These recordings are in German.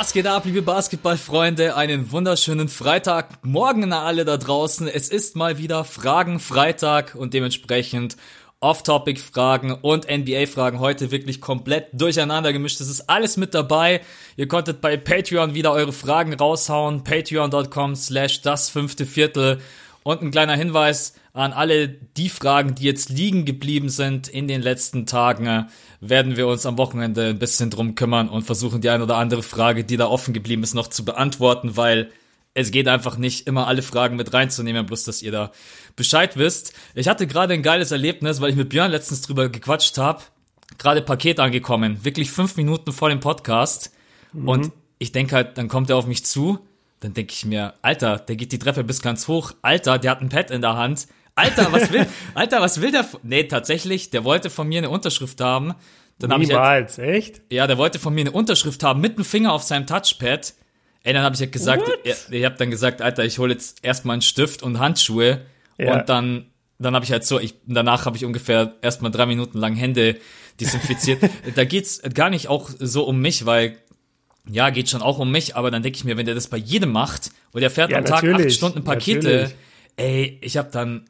Was geht ab, liebe Basketballfreunde? Einen wunderschönen Freitagmorgen an alle da draußen. Es ist mal wieder Fragen Freitag und dementsprechend Off-Topic-Fragen und NBA-Fragen heute wirklich komplett durcheinander gemischt. Das ist alles mit dabei. Ihr konntet bei Patreon wieder eure Fragen raushauen. Patreon.com slash das fünfte Viertel. Und ein kleiner Hinweis an alle die Fragen, die jetzt liegen geblieben sind in den letzten Tagen, werden wir uns am Wochenende ein bisschen drum kümmern und versuchen, die ein oder andere Frage, die da offen geblieben ist, noch zu beantworten, weil es geht einfach nicht, immer alle Fragen mit reinzunehmen, bloß dass ihr da Bescheid wisst. Ich hatte gerade ein geiles Erlebnis, weil ich mit Björn letztens drüber gequatscht habe. Gerade Paket angekommen, wirklich fünf Minuten vor dem Podcast. Mhm. Und ich denke halt, dann kommt er auf mich zu. Dann denke ich mir, Alter, der geht die Treppe bis ganz hoch. Alter, der hat ein Pad in der Hand. Alter, was will, Alter, was will der? Nee, tatsächlich, der wollte von mir eine Unterschrift haben. Dann Niemals, ich halt, echt? Ja, der wollte von mir eine Unterschrift haben mit dem Finger auf seinem Touchpad. Ey, dann habe ich halt gesagt, ich, ich habe dann gesagt, Alter, ich hole jetzt erstmal einen Stift und Handschuhe ja. und dann dann habe ich halt so, ich, danach habe ich ungefähr erstmal drei Minuten lang Hände desinfiziert. da geht's gar nicht auch so um mich, weil ja, geht schon auch um mich, aber dann denke ich mir, wenn der das bei jedem macht und der fährt ja, am Tag acht Stunden Pakete, natürlich. ey, ich habe dann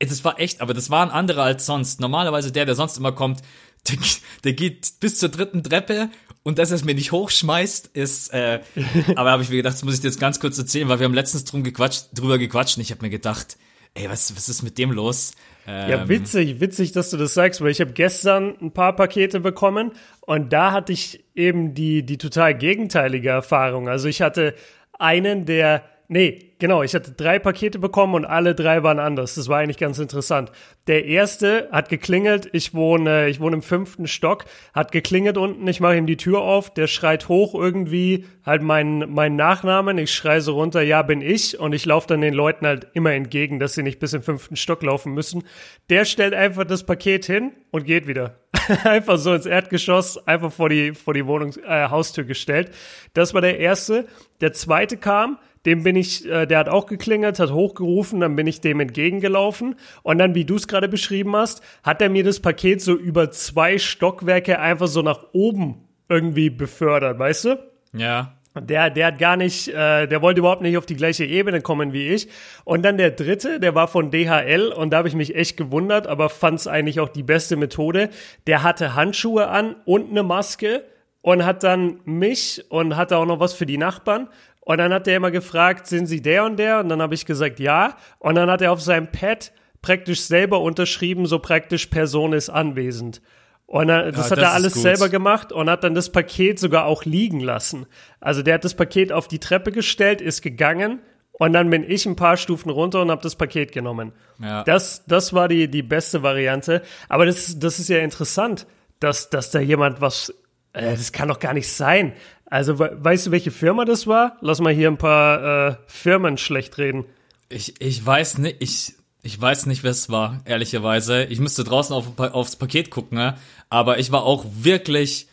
das war echt, aber das war ein anderer als sonst. Normalerweise der, der sonst immer kommt, der, der geht bis zur dritten Treppe und dass er es mir nicht hochschmeißt, ist, äh, aber habe ich mir gedacht, das muss ich dir jetzt ganz kurz erzählen, weil wir haben letztens drum gequatscht, drüber gequatscht und ich habe mir gedacht, ey, was, was ist mit dem los? Ähm, ja, witzig, witzig, dass du das sagst, weil ich habe gestern ein paar Pakete bekommen und da hatte ich eben die, die total gegenteilige Erfahrung. Also ich hatte einen, der Nee, genau. Ich hatte drei Pakete bekommen und alle drei waren anders. Das war eigentlich ganz interessant. Der erste hat geklingelt. Ich wohne, ich wohne im fünften Stock. Hat geklingelt unten. Ich mache ihm die Tür auf. Der schreit hoch irgendwie halt meinen mein Nachnamen. Ich schreie so runter, ja, bin ich. Und ich laufe dann den Leuten halt immer entgegen, dass sie nicht bis im fünften Stock laufen müssen. Der stellt einfach das Paket hin und geht wieder. einfach so ins Erdgeschoss, einfach vor die, vor die Wohnungs äh, Haustür gestellt. Das war der erste. Der zweite kam dem bin ich, äh, der hat auch geklingelt, hat hochgerufen, dann bin ich dem entgegengelaufen und dann, wie du es gerade beschrieben hast, hat er mir das Paket so über zwei Stockwerke einfach so nach oben irgendwie befördert, weißt du? Ja. Der, der hat gar nicht, äh, der wollte überhaupt nicht auf die gleiche Ebene kommen wie ich. Und dann der dritte, der war von DHL und da habe ich mich echt gewundert, aber fand es eigentlich auch die beste Methode. Der hatte Handschuhe an und eine Maske und hat dann mich und hatte auch noch was für die Nachbarn und dann hat er immer gefragt, sind Sie der und der? Und dann habe ich gesagt, ja. Und dann hat er auf seinem Pad praktisch selber unterschrieben, so praktisch Person ist anwesend. Und dann, das ja, hat das er alles selber gemacht und hat dann das Paket sogar auch liegen lassen. Also der hat das Paket auf die Treppe gestellt, ist gegangen und dann bin ich ein paar Stufen runter und habe das Paket genommen. Ja. Das, das war die, die beste Variante. Aber das, das ist ja interessant, dass, dass da jemand was, äh, das kann doch gar nicht sein. Also, weißt du, welche Firma das war? Lass mal hier ein paar äh, Firmen schlecht reden. Ich, ich weiß nicht, ich, ich weiß nicht, wer es war, ehrlicherweise. Ich müsste draußen auf, aufs Paket gucken, ne? aber ich war auch wirklich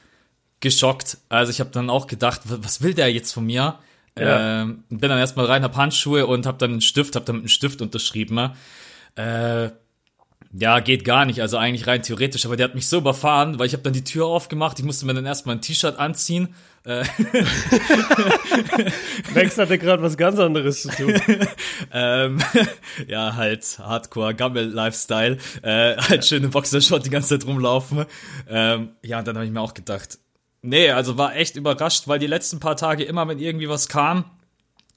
geschockt. Also ich habe dann auch gedacht, was will der jetzt von mir? Ja. Ähm, bin dann erstmal rein, hab Handschuhe und hab dann einen Stift, hab dann mit einem Stift unterschrieben. Ne? Äh, ja, geht gar nicht, also eigentlich rein theoretisch, aber der hat mich so überfahren, weil ich habe dann die Tür aufgemacht, ich musste mir dann erstmal ein T-Shirt anziehen. Äh. Max hatte gerade was ganz anderes zu tun. ähm, ja, halt Hardcore, Gammel-Lifestyle, äh, halt schöne Boxershot die ganze Zeit rumlaufen. Ähm, ja, und dann habe ich mir auch gedacht, nee, also war echt überrascht, weil die letzten paar Tage immer, wenn irgendwie was kam,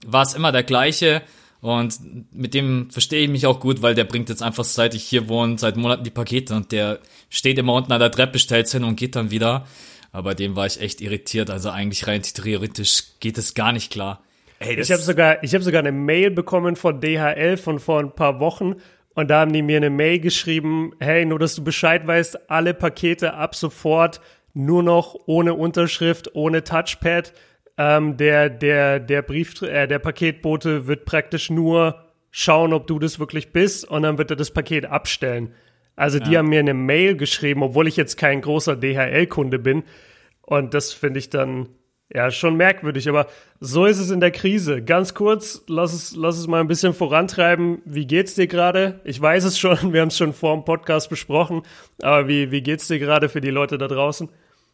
war es immer der gleiche. Und mit dem verstehe ich mich auch gut, weil der bringt jetzt einfach, seit ich hier wohne, seit Monaten die Pakete und der steht immer unten an der Treppe, stellt's hin und geht dann wieder. Aber dem war ich echt irritiert. Also eigentlich rein theoretisch geht es gar nicht klar. Ey, ich habe sogar, ich habe sogar eine Mail bekommen von DHL von vor ein paar Wochen und da haben die mir eine Mail geschrieben, hey, nur dass du Bescheid weißt, alle Pakete ab sofort nur noch ohne Unterschrift, ohne Touchpad ähm, der, der, der Brief, äh, der Paketbote wird praktisch nur schauen, ob du das wirklich bist und dann wird er das Paket abstellen. Also die ja. haben mir eine Mail geschrieben, obwohl ich jetzt kein großer DHL-Kunde bin. Und das finde ich dann ja schon merkwürdig. Aber so ist es in der Krise. Ganz kurz, lass es, lass es mal ein bisschen vorantreiben. Wie geht's dir gerade? Ich weiß es schon, wir haben es schon vor dem Podcast besprochen. Aber wie, wie geht's dir gerade für die Leute da draußen?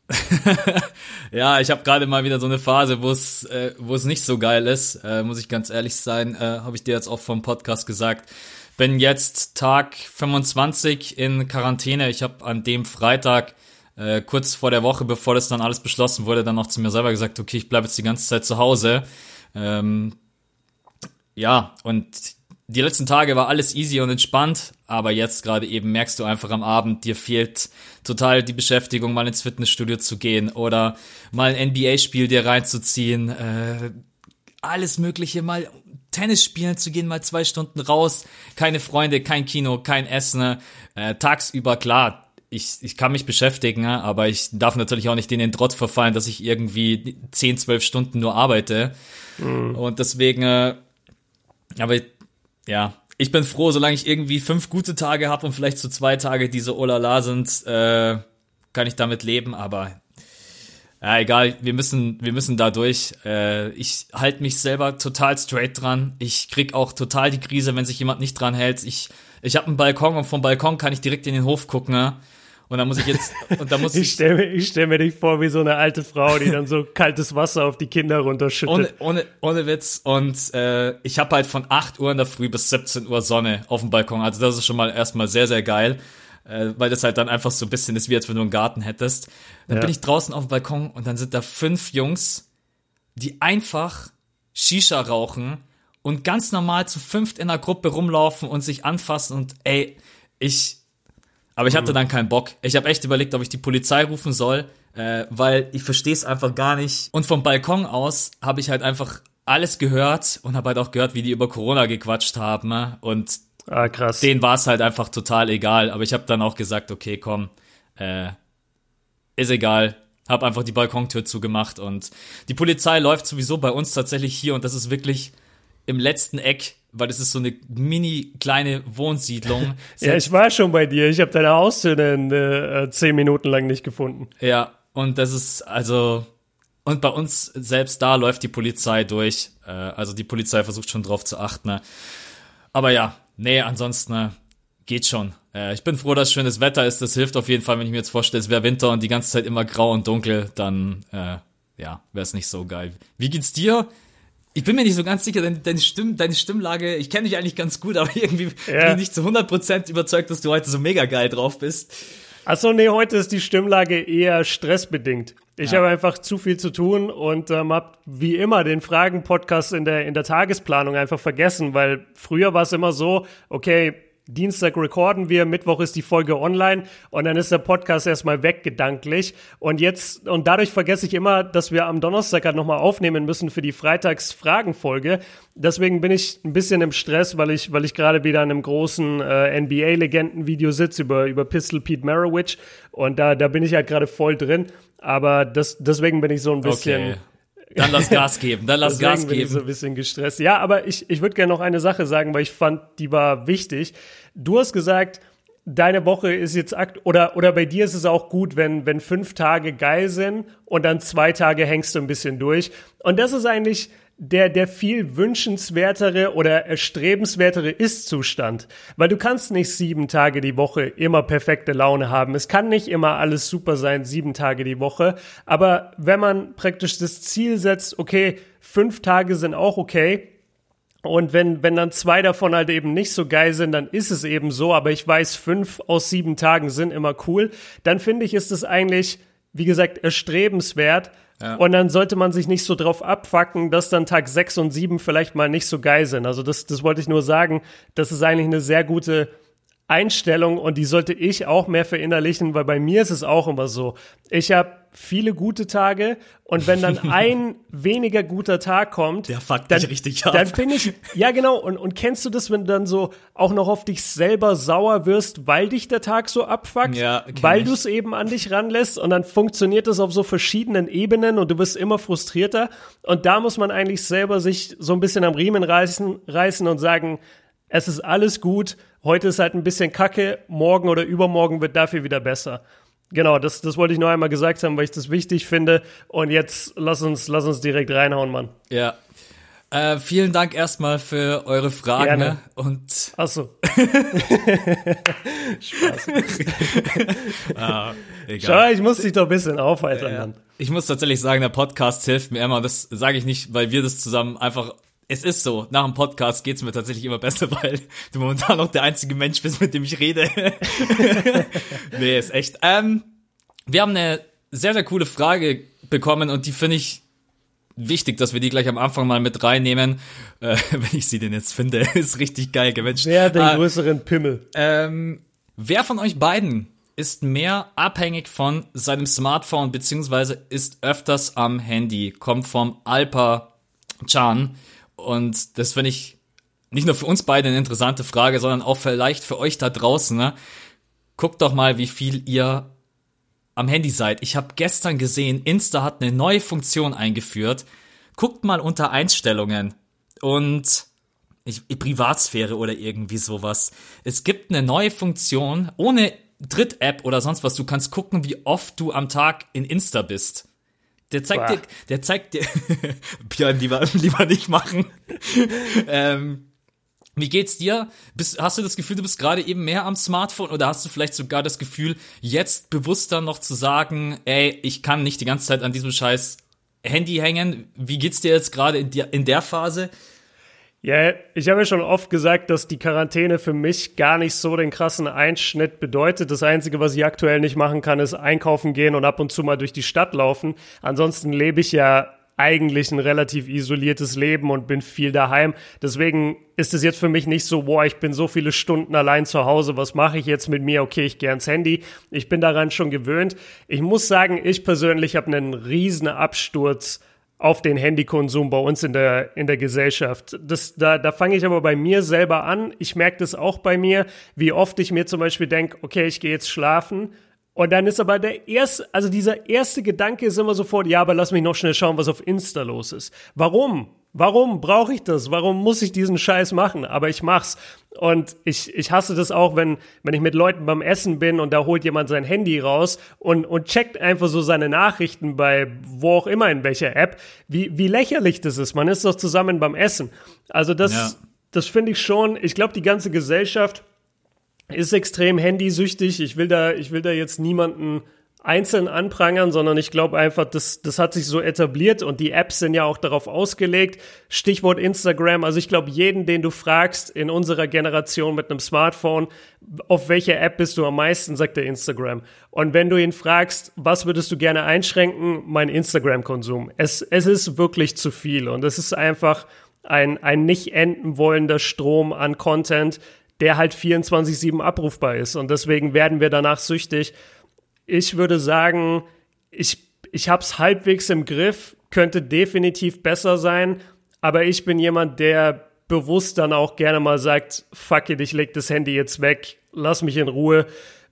ja, ich habe gerade mal wieder so eine Phase, wo es äh, wo nicht so geil ist, äh, muss ich ganz ehrlich sein, äh, habe ich dir jetzt auch vom Podcast gesagt. Bin jetzt Tag 25 in Quarantäne. Ich habe an dem Freitag äh, kurz vor der Woche, bevor das dann alles beschlossen wurde, dann noch zu mir selber gesagt, okay, ich bleibe jetzt die ganze Zeit zu Hause. Ähm, ja, und die letzten Tage war alles easy und entspannt, aber jetzt gerade eben merkst du einfach am Abend, dir fehlt total die Beschäftigung, mal ins Fitnessstudio zu gehen oder mal ein NBA-Spiel dir reinzuziehen, äh, alles Mögliche, mal Tennis spielen zu gehen, mal zwei Stunden raus, keine Freunde, kein Kino, kein Essen, äh, tagsüber klar. Ich, ich kann mich beschäftigen, aber ich darf natürlich auch nicht in den Trotz verfallen, dass ich irgendwie 10, 12 Stunden nur arbeite. Mhm. Und deswegen, äh, aber ja, ich bin froh, solange ich irgendwie fünf gute Tage habe und vielleicht so zwei Tage, die so olala sind, äh, kann ich damit leben, aber ja, egal, wir müssen, wir müssen da durch. Äh, ich halte mich selber total straight dran. Ich krieg auch total die Krise, wenn sich jemand nicht dran hält. Ich, ich habe einen Balkon und vom Balkon kann ich direkt in den Hof gucken. Ne? Und da muss ich jetzt, und da muss ich. Ich stelle mir, ich stell mir dich vor wie so eine alte Frau, die dann so kaltes Wasser auf die Kinder runterschüttet. Ohne, ohne, ohne Witz. Und äh, ich habe halt von 8 Uhr in der Früh bis 17 Uhr Sonne auf dem Balkon. Also das ist schon mal erstmal sehr, sehr geil. Äh, weil das halt dann einfach so ein bisschen ist, wie als wenn du einen Garten hättest. Dann ja. bin ich draußen auf dem Balkon und dann sind da fünf Jungs, die einfach Shisha rauchen und ganz normal zu fünft in einer Gruppe rumlaufen und sich anfassen und ey, ich, aber ich hatte mhm. dann keinen Bock. Ich habe echt überlegt, ob ich die Polizei rufen soll, äh, weil ich verstehe es einfach gar nicht. Und vom Balkon aus habe ich halt einfach alles gehört und habe halt auch gehört, wie die über Corona gequatscht haben. Ne? Und ah, krass. denen war es halt einfach total egal. Aber ich habe dann auch gesagt, okay, komm, äh, ist egal. Hab einfach die Balkontür zugemacht und die Polizei läuft sowieso bei uns tatsächlich hier und das ist wirklich im letzten Eck weil das ist so eine mini kleine Wohnsiedlung. ja, ich war schon bei dir. Ich habe deine Haustür in äh, zehn Minuten lang nicht gefunden. Ja, und das ist also und bei uns selbst da läuft die Polizei durch. Äh, also die Polizei versucht schon drauf zu achten. Ne? Aber ja, nee, ansonsten ne, geht schon. Äh, ich bin froh, dass schönes Wetter ist. Das hilft auf jeden Fall, wenn ich mir jetzt vorstelle, es wäre Winter und die ganze Zeit immer grau und dunkel, dann äh, ja, wäre es nicht so geil. Wie geht's dir? Ich bin mir nicht so ganz sicher, deine, deine, Stimm, deine Stimmlage, ich kenne dich eigentlich ganz gut, aber irgendwie ja. bin ich nicht zu 100% überzeugt, dass du heute so mega geil drauf bist. Achso, nee, heute ist die Stimmlage eher stressbedingt. Ich ja. habe einfach zu viel zu tun und ähm, habe wie immer den Fragen-Podcast in der, in der Tagesplanung einfach vergessen, weil früher war es immer so, okay, Dienstag recorden wir, Mittwoch ist die Folge online und dann ist der Podcast erstmal weg gedanklich. Und jetzt, und dadurch vergesse ich immer, dass wir am Donnerstag halt nochmal aufnehmen müssen für die Freitags-Fragenfolge. Deswegen bin ich ein bisschen im Stress, weil ich, weil ich gerade wieder an einem großen äh, NBA-Legenden-Video sitze über, über Pistol Pete Maravich. Und da, da bin ich halt gerade voll drin. Aber das, deswegen bin ich so ein bisschen. Okay dann lass Gas geben, dann lass Gas geben. Bin ich so ein bisschen gestresst. Ja, aber ich, ich würde gerne noch eine Sache sagen, weil ich fand, die war wichtig. Du hast gesagt, deine Woche ist jetzt akt oder oder bei dir ist es auch gut, wenn wenn fünf Tage geil sind und dann zwei Tage hängst du ein bisschen durch. Und das ist eigentlich der, der viel wünschenswertere oder erstrebenswertere Ist-Zustand. Weil du kannst nicht sieben Tage die Woche immer perfekte Laune haben. Es kann nicht immer alles super sein, sieben Tage die Woche. Aber wenn man praktisch das Ziel setzt, okay, fünf Tage sind auch okay, und wenn, wenn dann zwei davon halt eben nicht so geil sind, dann ist es eben so. Aber ich weiß, fünf aus sieben Tagen sind immer cool. Dann finde ich, ist es eigentlich, wie gesagt, erstrebenswert, ja. Und dann sollte man sich nicht so drauf abfacken, dass dann Tag 6 und 7 vielleicht mal nicht so geil sind. Also das, das wollte ich nur sagen. Das ist eigentlich eine sehr gute Einstellung und die sollte ich auch mehr verinnerlichen, weil bei mir ist es auch immer so. Ich habe viele gute Tage und wenn dann ein weniger guter Tag kommt, der fuckt dann, dich richtig ab. Dann bin ich, ja genau, und, und kennst du das, wenn du dann so auch noch auf dich selber sauer wirst, weil dich der Tag so abfuckt, ja, weil du es eben an dich ranlässt und dann funktioniert das auf so verschiedenen Ebenen und du wirst immer frustrierter und da muss man eigentlich selber sich so ein bisschen am Riemen reißen, reißen und sagen, es ist alles gut, heute ist halt ein bisschen kacke, morgen oder übermorgen wird dafür wieder besser. Genau, das, das wollte ich noch einmal gesagt haben, weil ich das wichtig finde. Und jetzt lass uns, lass uns direkt reinhauen, Mann. Ja. Äh, vielen Dank erstmal für eure Fragen. Gerne. Und Ach so. Spaß. ah, egal. Schau, ich muss dich doch ein bisschen aufheitern. Äh, ich muss tatsächlich sagen, der Podcast hilft mir immer. Das sage ich nicht, weil wir das zusammen einfach es ist so, nach dem Podcast geht's mir tatsächlich immer besser, weil du momentan noch der einzige Mensch bist, mit dem ich rede. nee, ist echt. Ähm, wir haben eine sehr, sehr coole Frage bekommen und die finde ich wichtig, dass wir die gleich am Anfang mal mit reinnehmen. Äh, wenn ich sie denn jetzt finde, ist richtig geil gewünscht. Wer den äh, größeren Pimmel? Ähm, wer von euch beiden ist mehr abhängig von seinem Smartphone beziehungsweise ist öfters am Handy? Kommt vom Alpa Chan und das finde ich nicht nur für uns beide eine interessante Frage, sondern auch vielleicht für euch da draußen. Ne? Guckt doch mal, wie viel ihr am Handy seid. Ich habe gestern gesehen, Insta hat eine neue Funktion eingeführt. Guckt mal unter Einstellungen und ich, Privatsphäre oder irgendwie sowas. Es gibt eine neue Funktion ohne Dritt-App oder sonst was. Du kannst gucken, wie oft du am Tag in Insta bist. Der zeigt Boah. dir, der zeigt dir, Björn, lieber, lieber nicht machen. ähm, wie geht's dir? Bist, hast du das Gefühl, du bist gerade eben mehr am Smartphone oder hast du vielleicht sogar das Gefühl, jetzt bewusster noch zu sagen, ey, ich kann nicht die ganze Zeit an diesem scheiß Handy hängen? Wie geht's dir jetzt gerade in, in der Phase? Ja, ich habe ja schon oft gesagt, dass die Quarantäne für mich gar nicht so den krassen Einschnitt bedeutet. Das Einzige, was ich aktuell nicht machen kann, ist einkaufen gehen und ab und zu mal durch die Stadt laufen. Ansonsten lebe ich ja eigentlich ein relativ isoliertes Leben und bin viel daheim. Deswegen ist es jetzt für mich nicht so, boah, ich bin so viele Stunden allein zu Hause, was mache ich jetzt mit mir? Okay, ich gehe ans Handy. Ich bin daran schon gewöhnt. Ich muss sagen, ich persönlich habe einen riesen Absturz auf den Handykonsum bei uns in der, in der Gesellschaft. Das, da, da fange ich aber bei mir selber an. Ich merke das auch bei mir, wie oft ich mir zum Beispiel denke, okay, ich gehe jetzt schlafen und dann ist aber der erste, also dieser erste Gedanke ist immer sofort, ja, aber lass mich noch schnell schauen, was auf Insta los ist. Warum? Warum brauche ich das? Warum muss ich diesen Scheiß machen? Aber ich mach's. Und ich, ich hasse das auch, wenn, wenn ich mit Leuten beim Essen bin und da holt jemand sein Handy raus und, und checkt einfach so seine Nachrichten bei wo auch immer in welcher App. Wie, wie lächerlich das ist. Man ist doch zusammen beim Essen. Also das, ja. das finde ich schon. Ich glaube, die ganze Gesellschaft ist extrem handysüchtig. Ich will da, ich will da jetzt niemanden einzeln anprangern, sondern ich glaube einfach, das, das hat sich so etabliert und die Apps sind ja auch darauf ausgelegt. Stichwort Instagram. Also ich glaube, jeden, den du fragst in unserer Generation mit einem Smartphone, auf welche App bist du am meisten, sagt der Instagram. Und wenn du ihn fragst, was würdest du gerne einschränken, mein Instagram-Konsum. Es, es ist wirklich zu viel und es ist einfach ein, ein nicht enden wollender Strom an Content, der halt 24-7 abrufbar ist. Und deswegen werden wir danach süchtig. Ich würde sagen, ich, ich habe es halbwegs im Griff, könnte definitiv besser sein, aber ich bin jemand, der bewusst dann auch gerne mal sagt, fuck it, ich leg das Handy jetzt weg, lass mich in Ruhe.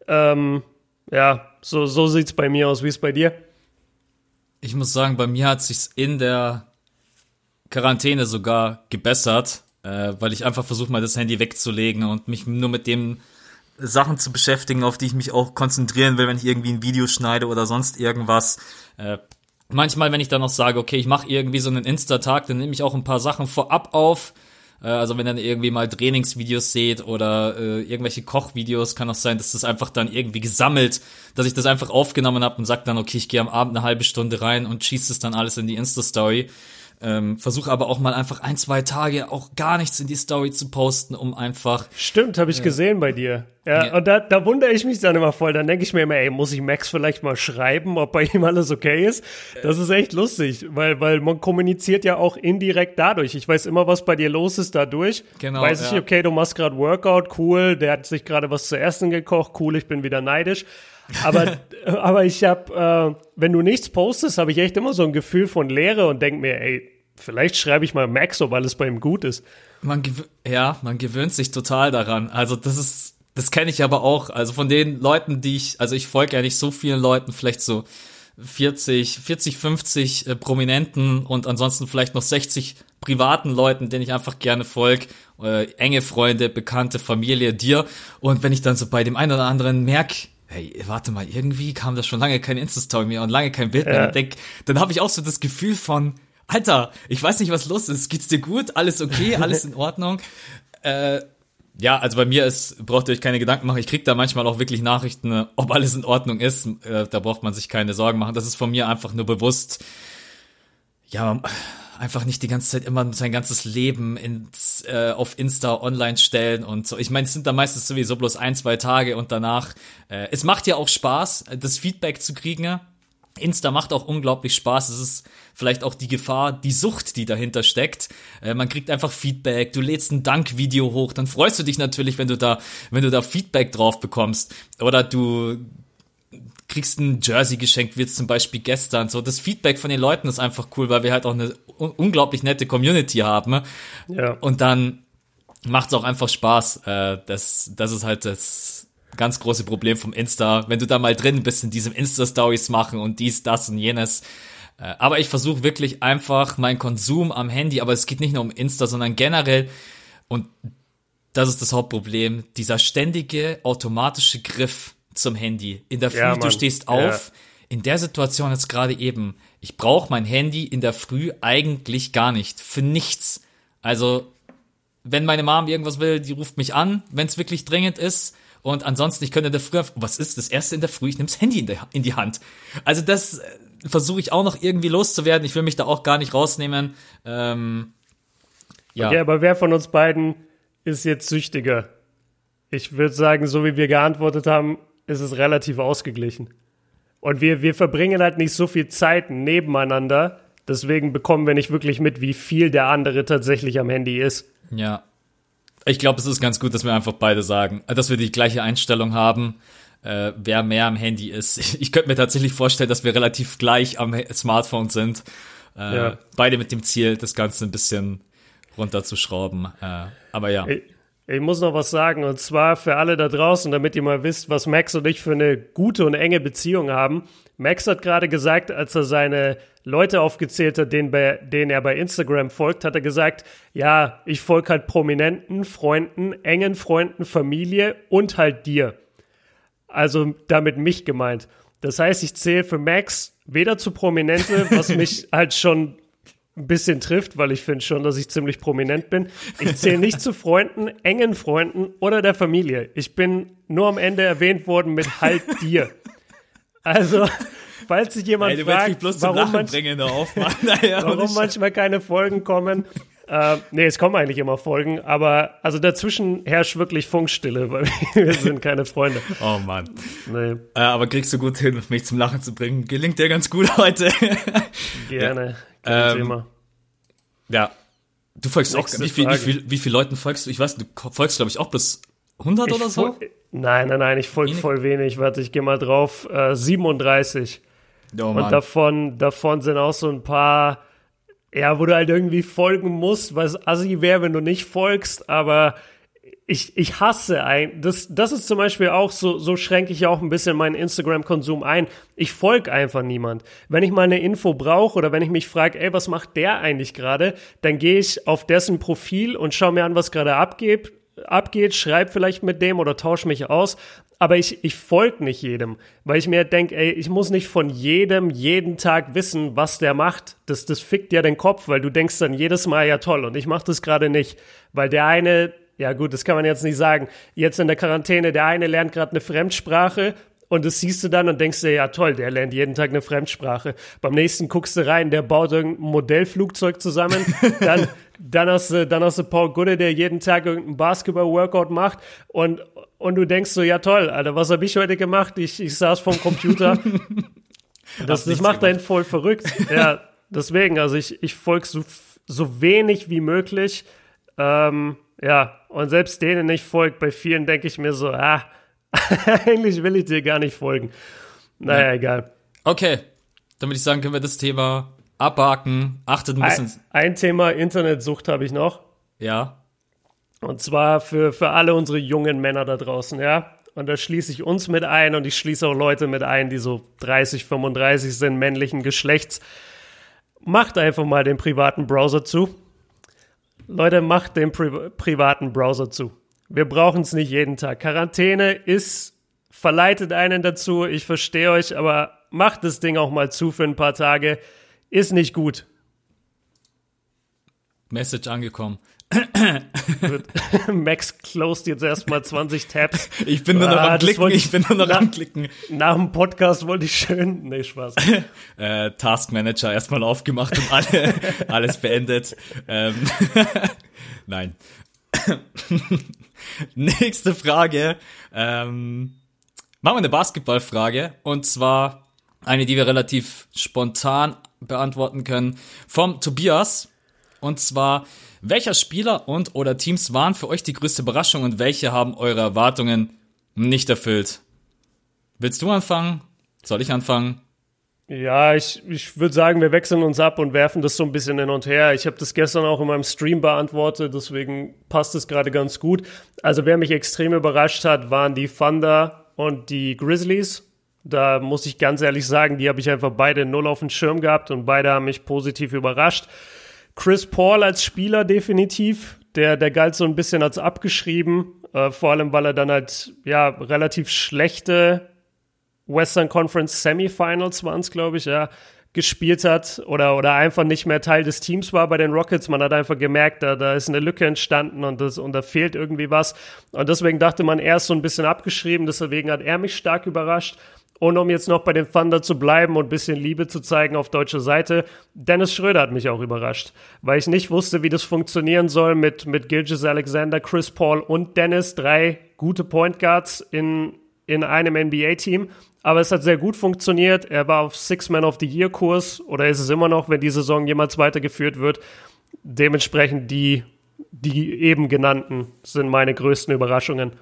Ähm, ja, so, so sieht's bei mir aus. Wie ist bei dir? Ich muss sagen, bei mir hat sich's in der Quarantäne sogar gebessert äh, weil ich einfach versuche mal das Handy wegzulegen und mich nur mit dem Sachen zu beschäftigen, auf die ich mich auch konzentrieren will, wenn ich irgendwie ein Video schneide oder sonst irgendwas. Äh, manchmal, wenn ich dann noch sage, okay, ich mache irgendwie so einen Insta-Tag, dann nehme ich auch ein paar Sachen vorab auf. Äh, also wenn ihr dann irgendwie mal Trainingsvideos seht oder äh, irgendwelche Kochvideos, kann auch sein, dass das einfach dann irgendwie gesammelt, dass ich das einfach aufgenommen habe und sag dann, okay, ich gehe am Abend eine halbe Stunde rein und schieße es dann alles in die Insta-Story. Ähm, Versuche aber auch mal einfach ein, zwei Tage auch gar nichts in die Story zu posten, um einfach. Stimmt, habe ich äh, gesehen bei dir. Ja, ja. und da, da wundere ich mich dann immer voll. Dann denke ich mir immer, ey, muss ich Max vielleicht mal schreiben, ob bei ihm alles okay ist? Das ist echt lustig, weil, weil man kommuniziert ja auch indirekt dadurch. Ich weiß immer, was bei dir los ist dadurch. Genau. Weiß ich, ja. okay, du machst gerade Workout, cool, der hat sich gerade was zu essen gekocht, cool, ich bin wieder neidisch. Aber, aber ich habe, äh, wenn du nichts postest, habe ich echt immer so ein Gefühl von Leere und denke mir, ey, Vielleicht schreibe ich mal Max, ob alles bei ihm gut ist. Man ja, man gewöhnt sich total daran. Also das ist, das kenne ich aber auch. Also von den Leuten, die ich, also ich folge ja nicht so vielen Leuten, vielleicht so 40, 40, 50 äh, Prominenten und ansonsten vielleicht noch 60 privaten Leuten, denen ich einfach gerne folge, äh, enge Freunde, bekannte Familie, dir. Und wenn ich dann so bei dem einen oder anderen merke, hey, warte mal, irgendwie kam das schon lange kein Insta-Story mehr und lange kein Bild mehr, ja. dann, denk, dann habe ich auch so das Gefühl von, Alter, ich weiß nicht, was los ist. Geht's dir gut? Alles okay? Alles in Ordnung? Äh, Ja, also bei mir ist, braucht ihr euch keine Gedanken machen. Ich krieg da manchmal auch wirklich Nachrichten, ob alles in Ordnung ist. Äh, da braucht man sich keine Sorgen machen. Das ist von mir einfach nur bewusst. Ja, einfach nicht die ganze Zeit immer sein ganzes Leben ins, äh, auf Insta online stellen und so. Ich meine, es sind da meistens sowieso bloß ein, zwei Tage und danach. Äh, es macht ja auch Spaß, das Feedback zu kriegen. Insta macht auch unglaublich Spaß. Es ist vielleicht auch die Gefahr, die Sucht, die dahinter steckt. Äh, man kriegt einfach Feedback. Du lädst ein Dankvideo hoch, dann freust du dich natürlich, wenn du da, wenn du da Feedback drauf bekommst. Oder du kriegst ein Jersey geschenkt, wie jetzt zum Beispiel gestern. So, das Feedback von den Leuten ist einfach cool, weil wir halt auch eine unglaublich nette Community haben. Ja. Und dann macht es auch einfach Spaß. Äh, das, das ist halt das ganz große Problem vom Insta. Wenn du da mal drin bist in diesem Insta-Stories machen und dies, das und jenes. Äh, aber ich versuche wirklich einfach meinen Konsum am Handy, aber es geht nicht nur um Insta, sondern generell und das ist das Hauptproblem, dieser ständige automatische Griff zum Handy. In der Früh, ja, du stehst auf, ja. in der Situation jetzt gerade eben, ich brauche mein Handy in der Früh eigentlich gar nicht, für nichts. Also, wenn meine Mom irgendwas will, die ruft mich an, wenn es wirklich dringend ist. Und ansonsten, ich könnte in der Früh, was ist das erste in der Früh? Ich nehme das Handy in, der, in die Hand. Also das äh, versuche ich auch noch irgendwie loszuwerden. Ich will mich da auch gar nicht rausnehmen. Ähm, ja. Okay, aber wer von uns beiden ist jetzt süchtiger? Ich würde sagen, so wie wir geantwortet haben, ist es relativ ausgeglichen. Und wir, wir verbringen halt nicht so viel Zeit nebeneinander. Deswegen bekommen wir nicht wirklich mit, wie viel der andere tatsächlich am Handy ist. Ja, ich glaube, es ist ganz gut, dass wir einfach beide sagen, dass wir die gleiche Einstellung haben, äh, wer mehr am Handy ist. Ich, könnte mir tatsächlich vorstellen, dass wir relativ gleich am Smartphone sind. Äh, ja. Beide mit dem Ziel, das Ganze ein bisschen runterzuschrauben. Äh, aber ja. Ich, ich muss noch was sagen, und zwar für alle da draußen, damit ihr mal wisst, was Max und ich für eine gute und enge Beziehung haben. Max hat gerade gesagt, als er seine Leute aufgezählt hat, denen, bei, denen er bei Instagram folgt, hat er gesagt, ja, ich folge halt prominenten Freunden, engen Freunden, Familie und halt dir. Also damit mich gemeint. Das heißt, ich zähle für Max weder zu Prominente, was mich halt schon ein bisschen trifft, weil ich finde schon, dass ich ziemlich prominent bin. Ich zähle nicht zu Freunden, engen Freunden oder der Familie. Ich bin nur am Ende erwähnt worden mit halt dir. Also, falls sich jemand hey, fragt, warum, manch warum manchmal keine Folgen kommen, äh, nee, es kommen eigentlich immer Folgen, aber also dazwischen herrscht wirklich Funkstille, weil wir sind keine Freunde. Oh Mann. Nee. Äh, aber kriegst du gut hin, mich zum Lachen zu bringen. Gelingt dir ganz gut heute. Gerne. Ja. Ähm. Ja. Du folgst Nächste auch, wie viel, wie, viel, wie viele Leuten folgst du? Ich weiß, du folgst, glaube ich, auch bis 100 ich oder so? Nein, nein, nein, ich folge voll wenig. Warte, ich gehe mal drauf. Äh, 37. Oh, und davon, davon sind auch so ein paar, ja, wo du halt irgendwie folgen musst, was assi wäre, wenn du nicht folgst, aber ich, ich hasse ein, das, das ist zum Beispiel auch so, so schränke ich auch ein bisschen meinen Instagram-Konsum ein. Ich folge einfach niemand. Wenn ich mal eine Info brauche oder wenn ich mich frage, ey, was macht der eigentlich gerade, dann gehe ich auf dessen Profil und schaue mir an, was gerade abgeht, abgeht, schreib vielleicht mit dem oder tausche mich aus. Aber ich, ich folge nicht jedem, weil ich mir denke, ey, ich muss nicht von jedem jeden Tag wissen, was der macht. Das, das fickt ja den Kopf, weil du denkst dann jedes Mal, ja toll, und ich mache das gerade nicht. Weil der eine, ja gut, das kann man jetzt nicht sagen, jetzt in der Quarantäne, der eine lernt gerade eine Fremdsprache und das siehst du dann und denkst dir, ja toll, der lernt jeden Tag eine Fremdsprache. Beim nächsten guckst du rein, der baut irgendein Modellflugzeug zusammen. dann, dann, hast du, dann hast du Paul Gude, der jeden Tag irgendein Basketball-Workout macht und, und du denkst so, ja toll, Alter, was habe ich heute gemacht? Ich, ich saß vorm Computer. das das macht einen voll verrückt. ja, deswegen, also ich, ich folge so, so wenig wie möglich. Ähm, ja, und selbst denen ich folge, bei vielen denke ich mir so, ah, eigentlich will ich dir gar nicht folgen. Naja, ja. egal. Okay, dann würde ich sagen, können wir das Thema abhaken. Achtet ein bisschen. Ein, ein Thema Internetsucht habe ich noch. Ja. Und zwar für, für alle unsere jungen Männer da draußen, ja. Und da schließe ich uns mit ein und ich schließe auch Leute mit ein, die so 30, 35 sind, männlichen Geschlechts. Macht einfach mal den privaten Browser zu. Leute, macht den Pri privaten Browser zu. Wir brauchen es nicht jeden Tag. Quarantäne ist, verleitet einen dazu. Ich verstehe euch, aber macht das Ding auch mal zu für ein paar Tage. Ist nicht gut. Message angekommen. Max closed jetzt erstmal 20 Tabs. Ich bin nur noch ah, am Klicken, ich bin nur noch nach, am Klicken. Nach dem Podcast wollte ich schön, nee, Spaß. äh, Task Manager erstmal aufgemacht und alle, alles beendet. Ähm, Nein. Nächste Frage. Ähm, machen wir eine Basketballfrage und zwar eine, die wir relativ spontan beantworten können vom Tobias. Und zwar, welcher Spieler und oder Teams waren für euch die größte Überraschung und welche haben eure Erwartungen nicht erfüllt? Willst du anfangen? Soll ich anfangen? Ja, ich, ich würde sagen, wir wechseln uns ab und werfen das so ein bisschen hin und her. Ich habe das gestern auch in meinem Stream beantwortet, deswegen passt es gerade ganz gut. Also wer mich extrem überrascht hat, waren die Thunder und die Grizzlies. Da muss ich ganz ehrlich sagen, die habe ich einfach beide null auf dem Schirm gehabt und beide haben mich positiv überrascht. Chris Paul als Spieler definitiv, der, der galt so ein bisschen als abgeschrieben, äh, vor allem weil er dann halt ja relativ schlechte Western Conference Semifinals waren es, glaube ich, ja, gespielt hat oder, oder einfach nicht mehr Teil des Teams war bei den Rockets. Man hat einfach gemerkt, da, da ist eine Lücke entstanden und, das, und da fehlt irgendwie was. Und deswegen dachte man, er ist so ein bisschen abgeschrieben, deswegen hat er mich stark überrascht. Und um jetzt noch bei den Thunder zu bleiben und ein bisschen Liebe zu zeigen auf deutscher Seite, Dennis Schröder hat mich auch überrascht, weil ich nicht wusste, wie das funktionieren soll mit, mit Gilgis Alexander, Chris Paul und Dennis, drei gute Point Guards in, in einem NBA-Team. Aber es hat sehr gut funktioniert. Er war auf Six-Man of the Year-Kurs oder ist es immer noch, wenn die Saison jemals weitergeführt wird. Dementsprechend die, die eben genannten sind meine größten Überraschungen.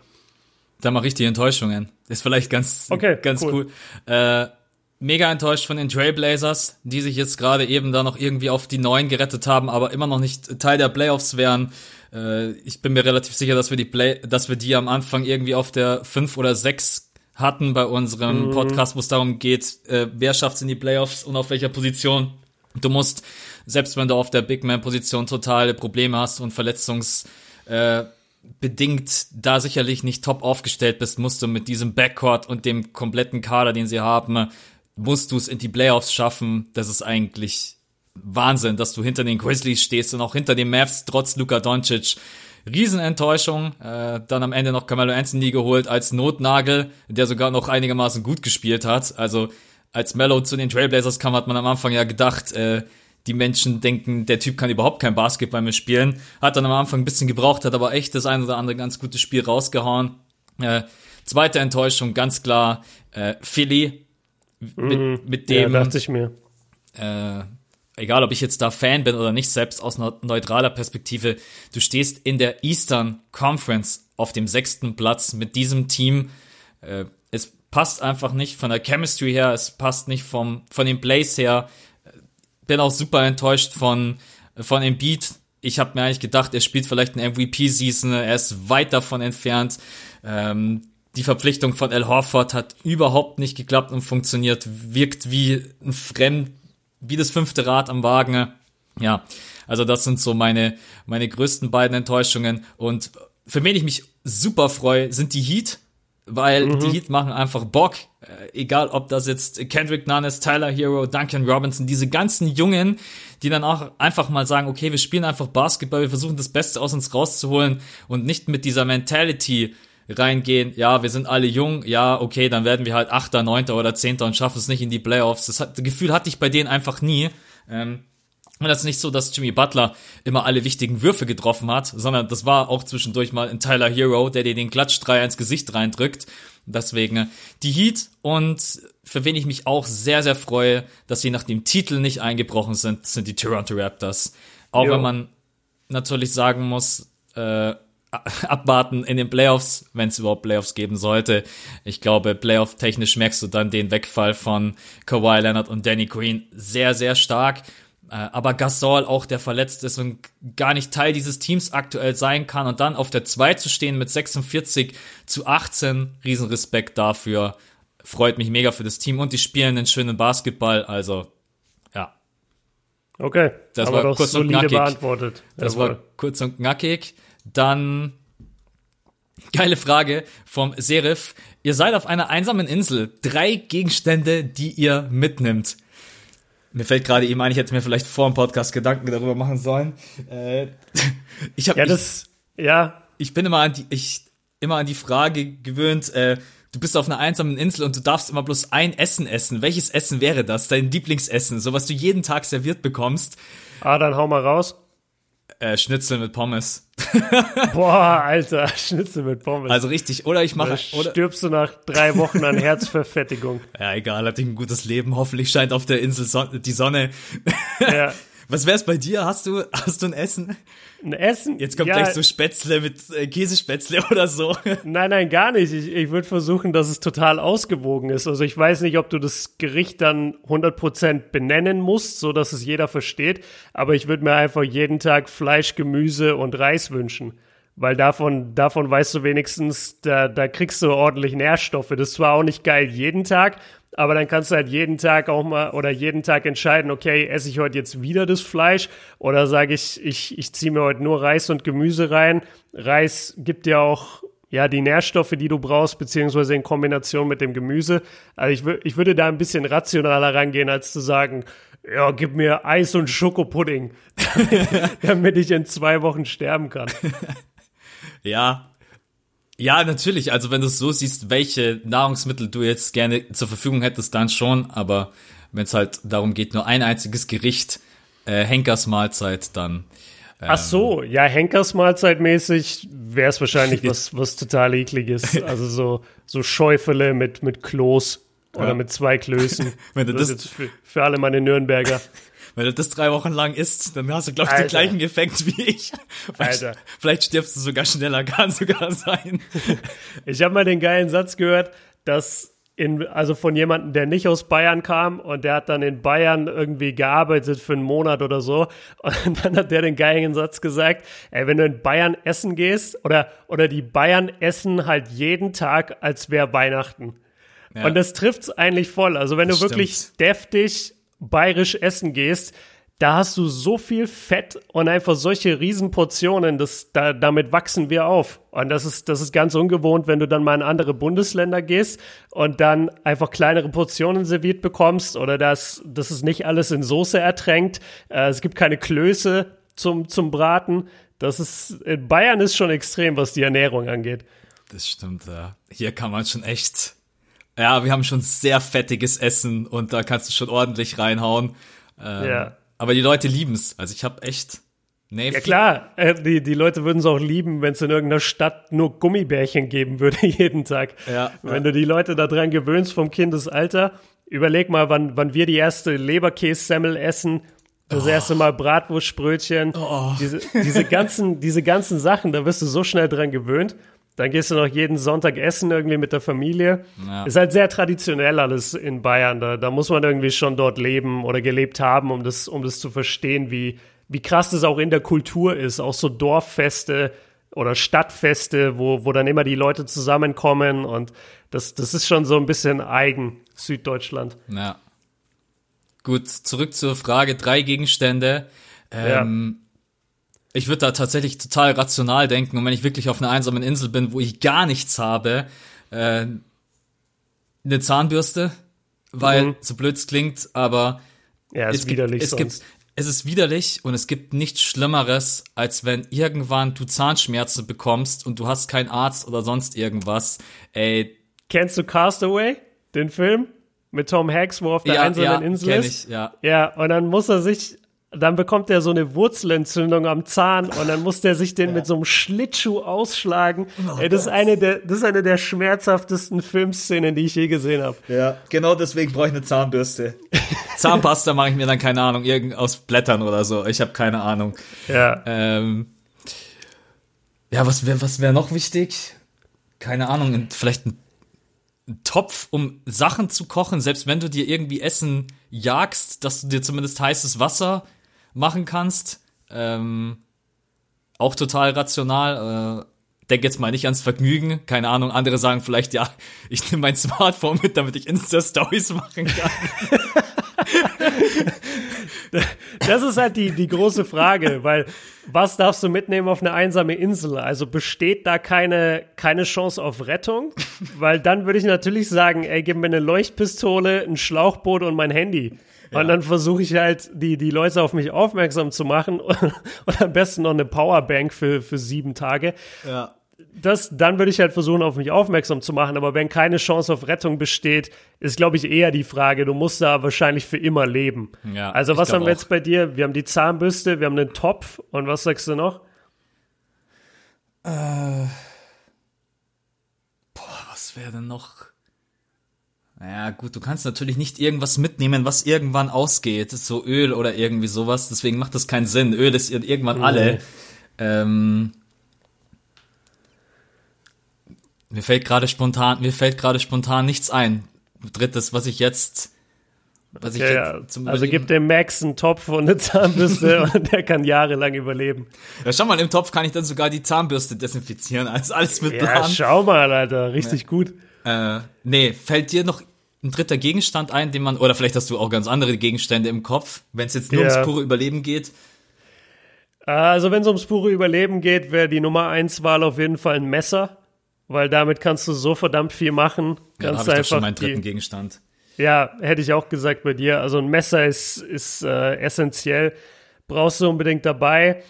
Da mache ich die Enttäuschungen. Ist vielleicht ganz, okay, ganz cool. cool. Äh, mega enttäuscht von den Trailblazers, die sich jetzt gerade eben da noch irgendwie auf die Neuen gerettet haben, aber immer noch nicht Teil der Playoffs wären. Äh, ich bin mir relativ sicher, dass wir die Play dass wir die am Anfang irgendwie auf der 5 oder 6 hatten bei unserem mhm. Podcast, wo es darum geht, äh, wer schafft es in die Playoffs und auf welcher Position. Du musst, selbst wenn du auf der Big Man-Position totale Probleme hast und verletzungs äh, da sicherlich nicht top aufgestellt bist, musst du mit diesem Backcourt und dem kompletten Kader, den sie haben, musst du es in die Playoffs schaffen. Das ist eigentlich Wahnsinn, dass du hinter den Grizzlies stehst und auch hinter den Mavs trotz Luka Doncic. Riesenenttäuschung. Äh, dann am Ende noch Carmelo Anthony geholt als Notnagel, der sogar noch einigermaßen gut gespielt hat. Also als Mello zu den Trailblazers kam, hat man am Anfang ja gedacht, äh, die Menschen denken, der Typ kann überhaupt kein Basketball mehr spielen. Hat dann am Anfang ein bisschen gebraucht, hat aber echt das ein oder andere ganz gutes Spiel rausgehauen. Äh, zweite Enttäuschung, ganz klar, äh, Philly. Mit, mhm. mit dem. Ja, dachte ich mir. Äh, egal ob ich jetzt da Fan bin oder nicht, selbst aus neutraler Perspektive, du stehst in der Eastern Conference auf dem sechsten Platz mit diesem Team. Äh, es passt einfach nicht von der Chemistry her, es passt nicht vom, von den Plays her. Bin auch super enttäuscht von, von Embiid. Ich habe mir eigentlich gedacht, er spielt vielleicht eine MVP-Season, er ist weit davon entfernt. Ähm, die Verpflichtung von Al Horford hat überhaupt nicht geklappt und funktioniert, wirkt wie ein fremd wie das fünfte Rad am Wagen. Ja, also das sind so meine, meine größten beiden Enttäuschungen. Und für wen ich mich super freue, sind die Heat, weil mhm. die Heat machen einfach Bock. Äh, egal, ob das jetzt Kendrick Nunn ist, Tyler Hero, Duncan Robinson, diese ganzen Jungen, die dann auch einfach mal sagen, okay, wir spielen einfach Basketball, wir versuchen das Beste aus uns rauszuholen und nicht mit dieser Mentality reingehen, ja, wir sind alle jung, ja, okay, dann werden wir halt Achter, Neunter oder Zehnter und schaffen es nicht in die Playoffs. Das, hat, das Gefühl hatte ich bei denen einfach nie. Ähm, und das ist nicht so, dass Jimmy Butler immer alle wichtigen Würfe getroffen hat, sondern das war auch zwischendurch mal ein Tyler Hero, der dir den Klatschdreier ins Gesicht reindrückt. Deswegen äh, die Heat und für wen ich mich auch sehr, sehr freue, dass sie nach dem Titel nicht eingebrochen sind, sind die Toronto Raptors. Auch jo. wenn man natürlich sagen muss, äh, abwarten in den Playoffs, wenn es überhaupt Playoffs geben sollte. Ich glaube, Playoff-technisch merkst du dann den Wegfall von Kawhi Leonard und Danny Green sehr, sehr stark. Äh, aber Gasol auch, der verletzt ist und gar nicht Teil dieses Teams aktuell sein kann und dann auf der 2 zu stehen mit 46 zu 18, Riesenrespekt dafür. Freut mich mega für das Team und die spielen einen schönen Basketball, also ja. Okay, das aber war kurz und knackig. beantwortet. Das Jawohl. war kurz und knackig. Dann geile Frage vom Serif. Ihr seid auf einer einsamen Insel. Drei Gegenstände, die ihr mitnimmt. Mir fällt gerade eben ein, ich hätte mir vielleicht vor dem Podcast Gedanken darüber machen sollen. Äh, ich habe Ja, das, ja, ich, ich bin immer an die, ich immer an die Frage gewöhnt, äh, du bist auf einer einsamen Insel und du darfst immer bloß ein Essen essen. Welches Essen wäre das? Dein Lieblingsessen, so was du jeden Tag serviert bekommst. ah, dann hau mal raus. Äh, Schnitzel mit Pommes. Boah, Alter, Schnitzel mit Pommes. Also richtig, oder ich mache, oder, stirbst du nach drei Wochen an Herzverfettigung. ja egal, ich ein gutes Leben. Hoffentlich scheint auf der Insel Son die Sonne. Ja. Was wär's bei dir? Hast du, hast du ein Essen? Ein Essen? Jetzt kommt ja, gleich so Spätzle mit äh, Käsespätzle oder so. Nein, nein, gar nicht. Ich, ich würde versuchen, dass es total ausgewogen ist. Also ich weiß nicht, ob du das Gericht dann 100% benennen musst, so dass es jeder versteht. Aber ich würde mir einfach jeden Tag Fleisch, Gemüse und Reis wünschen. Weil davon, davon weißt du wenigstens, da, da kriegst du ordentlich Nährstoffe. Das ist zwar auch nicht geil jeden Tag, aber dann kannst du halt jeden Tag auch mal oder jeden Tag entscheiden, okay, esse ich heute jetzt wieder das Fleisch oder sage ich, ich, ich ziehe mir heute nur Reis und Gemüse rein. Reis gibt ja auch ja, die Nährstoffe, die du brauchst, beziehungsweise in Kombination mit dem Gemüse. Also ich, ich würde da ein bisschen rationaler rangehen, als zu sagen, ja, gib mir Eis und Schokopudding, damit ich in zwei Wochen sterben kann. Ja. Ja, natürlich. Also wenn du es so siehst, welche Nahrungsmittel du jetzt gerne zur Verfügung hättest, dann schon. Aber wenn es halt darum geht, nur ein einziges Gericht, äh, Henkers Mahlzeit, dann. Ach so, ja, Henkersmahlzeitmäßig wäre es wahrscheinlich was, was total ekliges. Also so, so Schäufele mit, mit Kloß oder Ja. mit zwei Klößen. Wenn du das das- ist jetzt für, für alle meine Nürnberger. Wenn du das drei Wochen lang isst, dann hast du, glaube ich, den gleichen Effekt wie ich. Vielleicht, Alter. vielleicht stirbst du sogar schneller, kann sogar sein. Ich habe mal den geilen Satz gehört, dass in, also von jemandem, der nicht aus Bayern kam und der hat dann in Bayern irgendwie gearbeitet für einen Monat oder so. Und dann hat der den geilen Satz gesagt, ey, wenn du in Bayern essen gehst oder, oder die Bayern essen halt jeden Tag, als wäre Weihnachten. Ja. Und das trifft's eigentlich voll. Also wenn Das du wirklich stimmt. deftig bayerisch essen gehst, da hast du so viel Fett und einfach solche Riesenportionen, das, da, damit wachsen wir auf. Und das ist, das ist ganz ungewohnt, wenn du dann mal in andere Bundesländer gehst und dann einfach kleinere Portionen serviert bekommst oder dass das ist nicht alles in Soße ertränkt. Äh, es gibt keine Klöße zum, zum Braten. Das ist, in Bayern ist schon extrem, was die Ernährung angeht. Das stimmt, ja. Hier kann man schon echt. Ja, wir haben schon sehr fettiges Essen und da kannst du schon ordentlich reinhauen. Ähm, Ja. Aber die Leute lieben's. Also ich habe echt. Nee, Ja klar, äh, die, die Leute würden es auch lieben, wenn es in irgendeiner Stadt nur Gummibärchen geben würde jeden Tag. Ja, wenn ja. du die Leute daran gewöhnst vom Kindesalter, überleg mal, wann, wann wir die erste Leberkässemmel essen, das erste Mal Bratwurstbrötchen, Oh. diese, diese, ganzen, diese ganzen Sachen, da wirst du so schnell dran gewöhnt. Dann gehst du noch jeden Sonntag essen irgendwie mit der Familie. Ja. Ist halt sehr traditionell alles in Bayern. Da, da muss man irgendwie schon dort leben oder gelebt haben, um das, um das zu verstehen, wie, wie krass das auch in der Kultur ist. Auch so Dorffeste oder Stadtfeste, wo, wo dann immer die Leute zusammenkommen. Und das, das ist schon so ein bisschen eigen Süddeutschland. Ja. Gut, zurück zur Frage drei Gegenstände. Ähm, Ich würde da tatsächlich total rational denken und wenn ich wirklich auf einer einsamen Insel bin, wo ich gar nichts habe, äh, eine Zahnbürste, weil Mhm. so blöd es klingt, aber Ja, ist es widerlich es sonst. gibt es ist widerlich und es gibt nichts Schlimmeres, als wenn irgendwann du Zahnschmerzen bekommst und du hast keinen Arzt oder sonst irgendwas. Ey, Kennst du Castaway, den Film? Mit Tom Hanks, wo er auf der ja, einsamen ja, Insel ist? ich, ja. Ja, und dann muss er sich, dann bekommt er so eine Wurzelentzündung am Zahn und dann muss der sich den mit so einem Schlittschuh ausschlagen. Ey, das, ist eine der, das ist eine der schmerzhaftesten Filmszenen, die ich je gesehen habe. Ja, genau deswegen brauche ich eine Zahnbürste. Zahnpasta mache ich mir dann keine Ahnung, irgend aus Blättern oder so. Ich habe keine Ahnung. Ja. Ähm, ja, was wäre was wär noch wichtig? Keine Ahnung, vielleicht ein, ein Topf, um Sachen zu kochen, selbst wenn du dir irgendwie Essen jagst, dass du dir zumindest heißes Wasser machen kannst. Ähm, auch total rational. Äh, denk jetzt mal nicht ans Vergnügen. Keine Ahnung, andere sagen vielleicht, ja, ich nehme mein Smartphone mit, damit ich Insta-Stories machen kann. Das ist halt die, die große Frage, weil was darfst du mitnehmen auf eine einsame Insel? Also besteht da keine, keine Chance auf Rettung? Weil dann würde ich natürlich sagen, ey, gib mir eine Leuchtpistole, ein Schlauchboot und mein Handy. Und dann versuche ich halt, die, die Leute auf mich aufmerksam zu machen und, und am besten noch eine Powerbank für, für sieben Tage. Ja. Das, dann würde ich halt versuchen, auf mich aufmerksam zu machen. Aber wenn keine Chance auf Rettung besteht, ist, glaube ich, eher die Frage, du musst da wahrscheinlich für immer leben. Ja, also was haben wir auch. jetzt bei dir? Wir haben die Zahnbürste, wir haben den Topf und was sagst du noch? Was wäre denn noch? Naja, gut, du kannst natürlich nicht irgendwas mitnehmen, was irgendwann ausgeht. So Öl oder irgendwie sowas. Deswegen macht das keinen Sinn. Öl ist ir- irgendwann alle. Ähm, mir fällt gerade spontan, mir fällt gerade spontan nichts ein. Drittes, was ich jetzt, was ich Ja, ja. jetzt zum Also gib dem Max einen Topf und eine Zahnbürste und der kann jahrelang überleben. Ja, schau mal, im Topf kann ich dann sogar die Zahnbürste desinfizieren. Alles, alles mit Ja, Plan. schau mal, Alter, richtig gut. Äh, nee, fällt dir noch ein dritter Gegenstand ein, den man, oder vielleicht hast du auch ganz andere Gegenstände im Kopf, wenn es jetzt nur Ja. ums pure Überleben geht. Also wenn es ums pure Überleben geht, wäre die Nummer eins Wahl auf jeden Fall ein Messer, weil damit kannst du so verdammt viel machen. Ja, da Kannst habe ich doch schon meinen dritten die, Gegenstand. Ja, hätte ich auch gesagt bei dir. Also ein Messer ist, ist äh, essentiell. Brauchst du unbedingt dabei.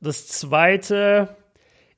Das zweite,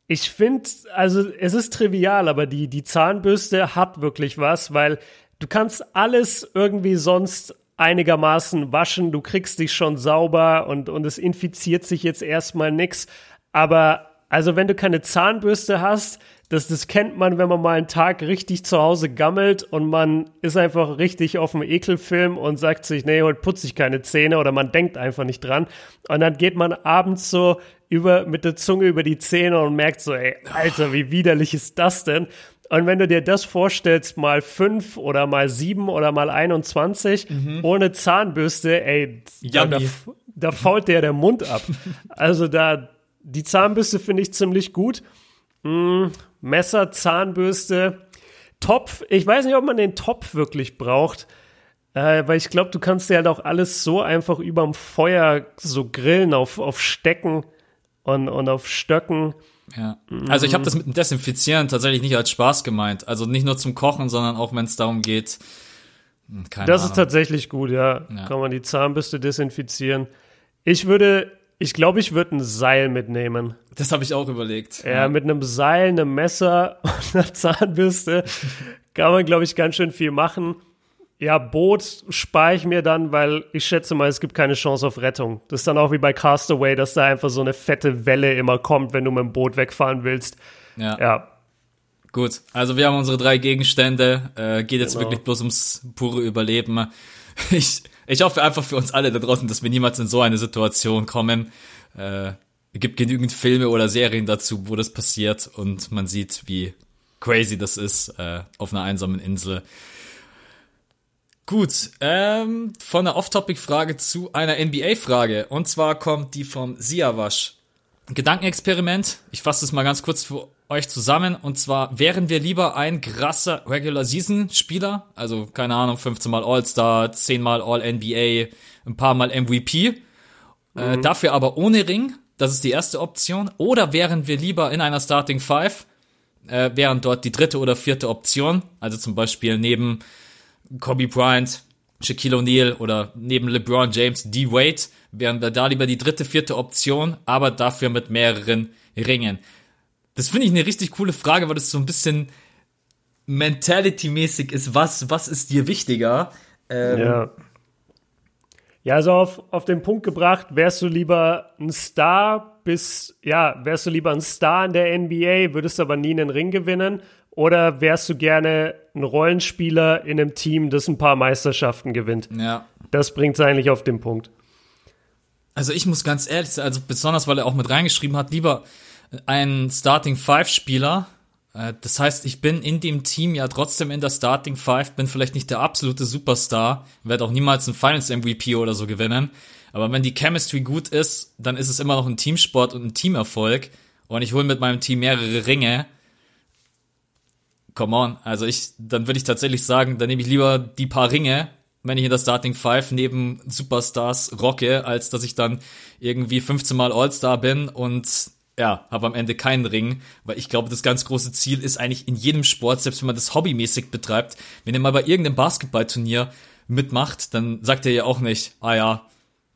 ich finde, also es ist trivial, aber die, die Zahnbürste hat wirklich was, weil du kannst alles irgendwie sonst einigermaßen waschen. Du kriegst dich schon sauber und, und es infiziert sich jetzt erstmal nix. Aber also wenn du keine Zahnbürste hast, das, das kennt man, wenn man mal einen Tag richtig zu Hause gammelt und man ist einfach richtig auf dem Ekelfilm und sagt sich, nee, heute putze ich keine Zähne oder man denkt einfach nicht dran. Und dann geht man abends so über, mit der Zunge über die Zähne und merkt so, ey, Alter, wie widerlich ist das denn? Und wenn du dir das vorstellst, mal fünf oder mal sieben oder mal 21, ohne Zahnbürste, ey, da, da, da fault dir der Mund ab. Also da, die Zahnbürste finde ich ziemlich gut. Mm, Messer, Zahnbürste, Topf. Ich weiß nicht, ob man den Topf wirklich braucht, äh, weil ich glaube, du kannst dir halt auch alles so einfach überm Feuer so grillen auf, auf Stecken und, und auf Stöcken. Ja. Also ich habe das mit dem Desinfizieren tatsächlich nicht als Spaß gemeint. Also nicht nur zum Kochen, sondern auch wenn es darum geht. hm, Keine Das Ahnung. ist tatsächlich gut, ja. Ja. Kann man die Zahnbürste desinfizieren. Ich würde, ich glaube, ich würde ein Seil mitnehmen. das habe ich auch überlegt. Ja, mit einem Seil, einem Messer und einer Zahnbürste kann man, glaube ich, ganz schön viel machen. Ja, Boot spare ich mir dann, weil ich schätze mal, es gibt keine Chance auf Rettung. Das ist dann auch wie bei Castaway, dass da einfach so eine fette Welle immer kommt, wenn du mit dem Boot wegfahren willst. ja. Ja, Gut, also wir haben unsere drei Gegenstände. Äh, geht jetzt Genau. wirklich bloß ums pure Überleben. Ich, ich hoffe einfach für uns alle da draußen, dass wir niemals in so eine Situation kommen. Äh, es gibt genügend Filme oder Serien dazu, wo das passiert und man sieht, wie crazy das ist äh, auf einer einsamen Insel. Gut, ähm, von einer Off-Topic-Frage zu einer NBA-Frage. Und zwar kommt die vom Siawasch. Gedankenexperiment. Ich fasse es mal ganz kurz für euch zusammen. Und zwar wären wir lieber ein krasser Regular Season Spieler, also keine Ahnung, 15 mal All-Star, 10 mal All-NBA, ein paar mal MVP, äh, dafür aber ohne Ring. Das ist die erste Option. Oder wären wir lieber in einer Starting Five, äh, wären dort die dritte oder vierte Option, also zum Beispiel neben Kobe Bryant, Shaquille O'Neal oder neben LeBron James, D. Wade, wären wir da lieber die dritte, vierte Option, aber dafür mit mehreren Ringen. Das finde ich eine richtig coole Frage, weil das so ein bisschen Mentality-mäßig ist. Was, was ist dir wichtiger? Ähm, ja. Ja, also auf, auf den Punkt gebracht, wärst du lieber ein Star bis, ja, wärst du lieber ein Star in der NBA, würdest aber nie einen Ring gewinnen? Oder wärst du gerne ein Rollenspieler in einem Team, das ein paar Meisterschaften gewinnt? ja. Das bringt es eigentlich auf den Punkt. Also ich muss ganz ehrlich sein, also besonders weil er auch mit reingeschrieben hat, lieber ein Starting Five Spieler. Äh, Das heißt, ich bin in dem Team ja trotzdem in der Starting Five, bin vielleicht nicht der absolute Superstar, werde auch niemals einen Finals MVP oder so gewinnen. Aber wenn die Chemistry gut ist, dann ist es immer noch ein Teamsport und ein Teamerfolg. Und ich hole mit meinem Team mehrere Ringe. Come on. Also ich, dann würde ich tatsächlich sagen, dann nehme ich lieber die paar Ringe, wenn ich in der Starting Five neben Superstars rocke, als dass ich dann irgendwie 15 Mal All-Star bin und ja, habe am Ende keinen Ring, weil ich glaube, das ganz große Ziel ist eigentlich in jedem Sport, selbst wenn man das hobbymäßig betreibt, wenn ihr mal bei irgendeinem Basketballturnier mitmacht, dann sagt er ja auch nicht, ah ja,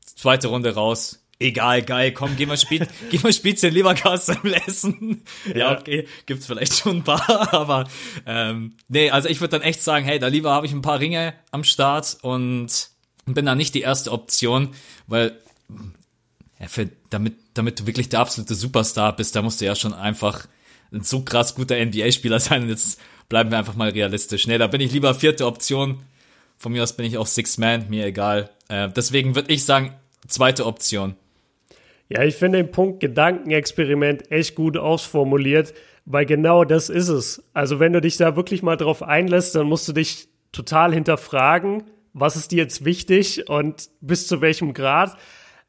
zweite Runde raus, egal, geil, komm, geh mal Spiel, geh mal Spitze Leberkasse essen. Ja. ja, okay, gibt's vielleicht schon ein paar, aber ähm, nee, also ich würde dann echt sagen, hey, da lieber habe ich ein paar Ringe am Start und bin da nicht die erste Option, weil ja, für, damit, damit du wirklich der absolute Superstar bist, da musst du ja schon einfach ein so krass guter NBA-Spieler sein und jetzt bleiben wir einfach mal realistisch. Nee, da bin ich lieber vierte Option. Von mir aus bin ich auch Six Man, mir egal. Äh, deswegen würde ich sagen, zweite Option. Ja, ich finde den Punkt Gedankenexperiment echt gut ausformuliert, weil genau das ist es. Also wenn du dich da wirklich mal drauf einlässt, dann musst du dich total hinterfragen, was ist dir jetzt wichtig und bis zu welchem Grad.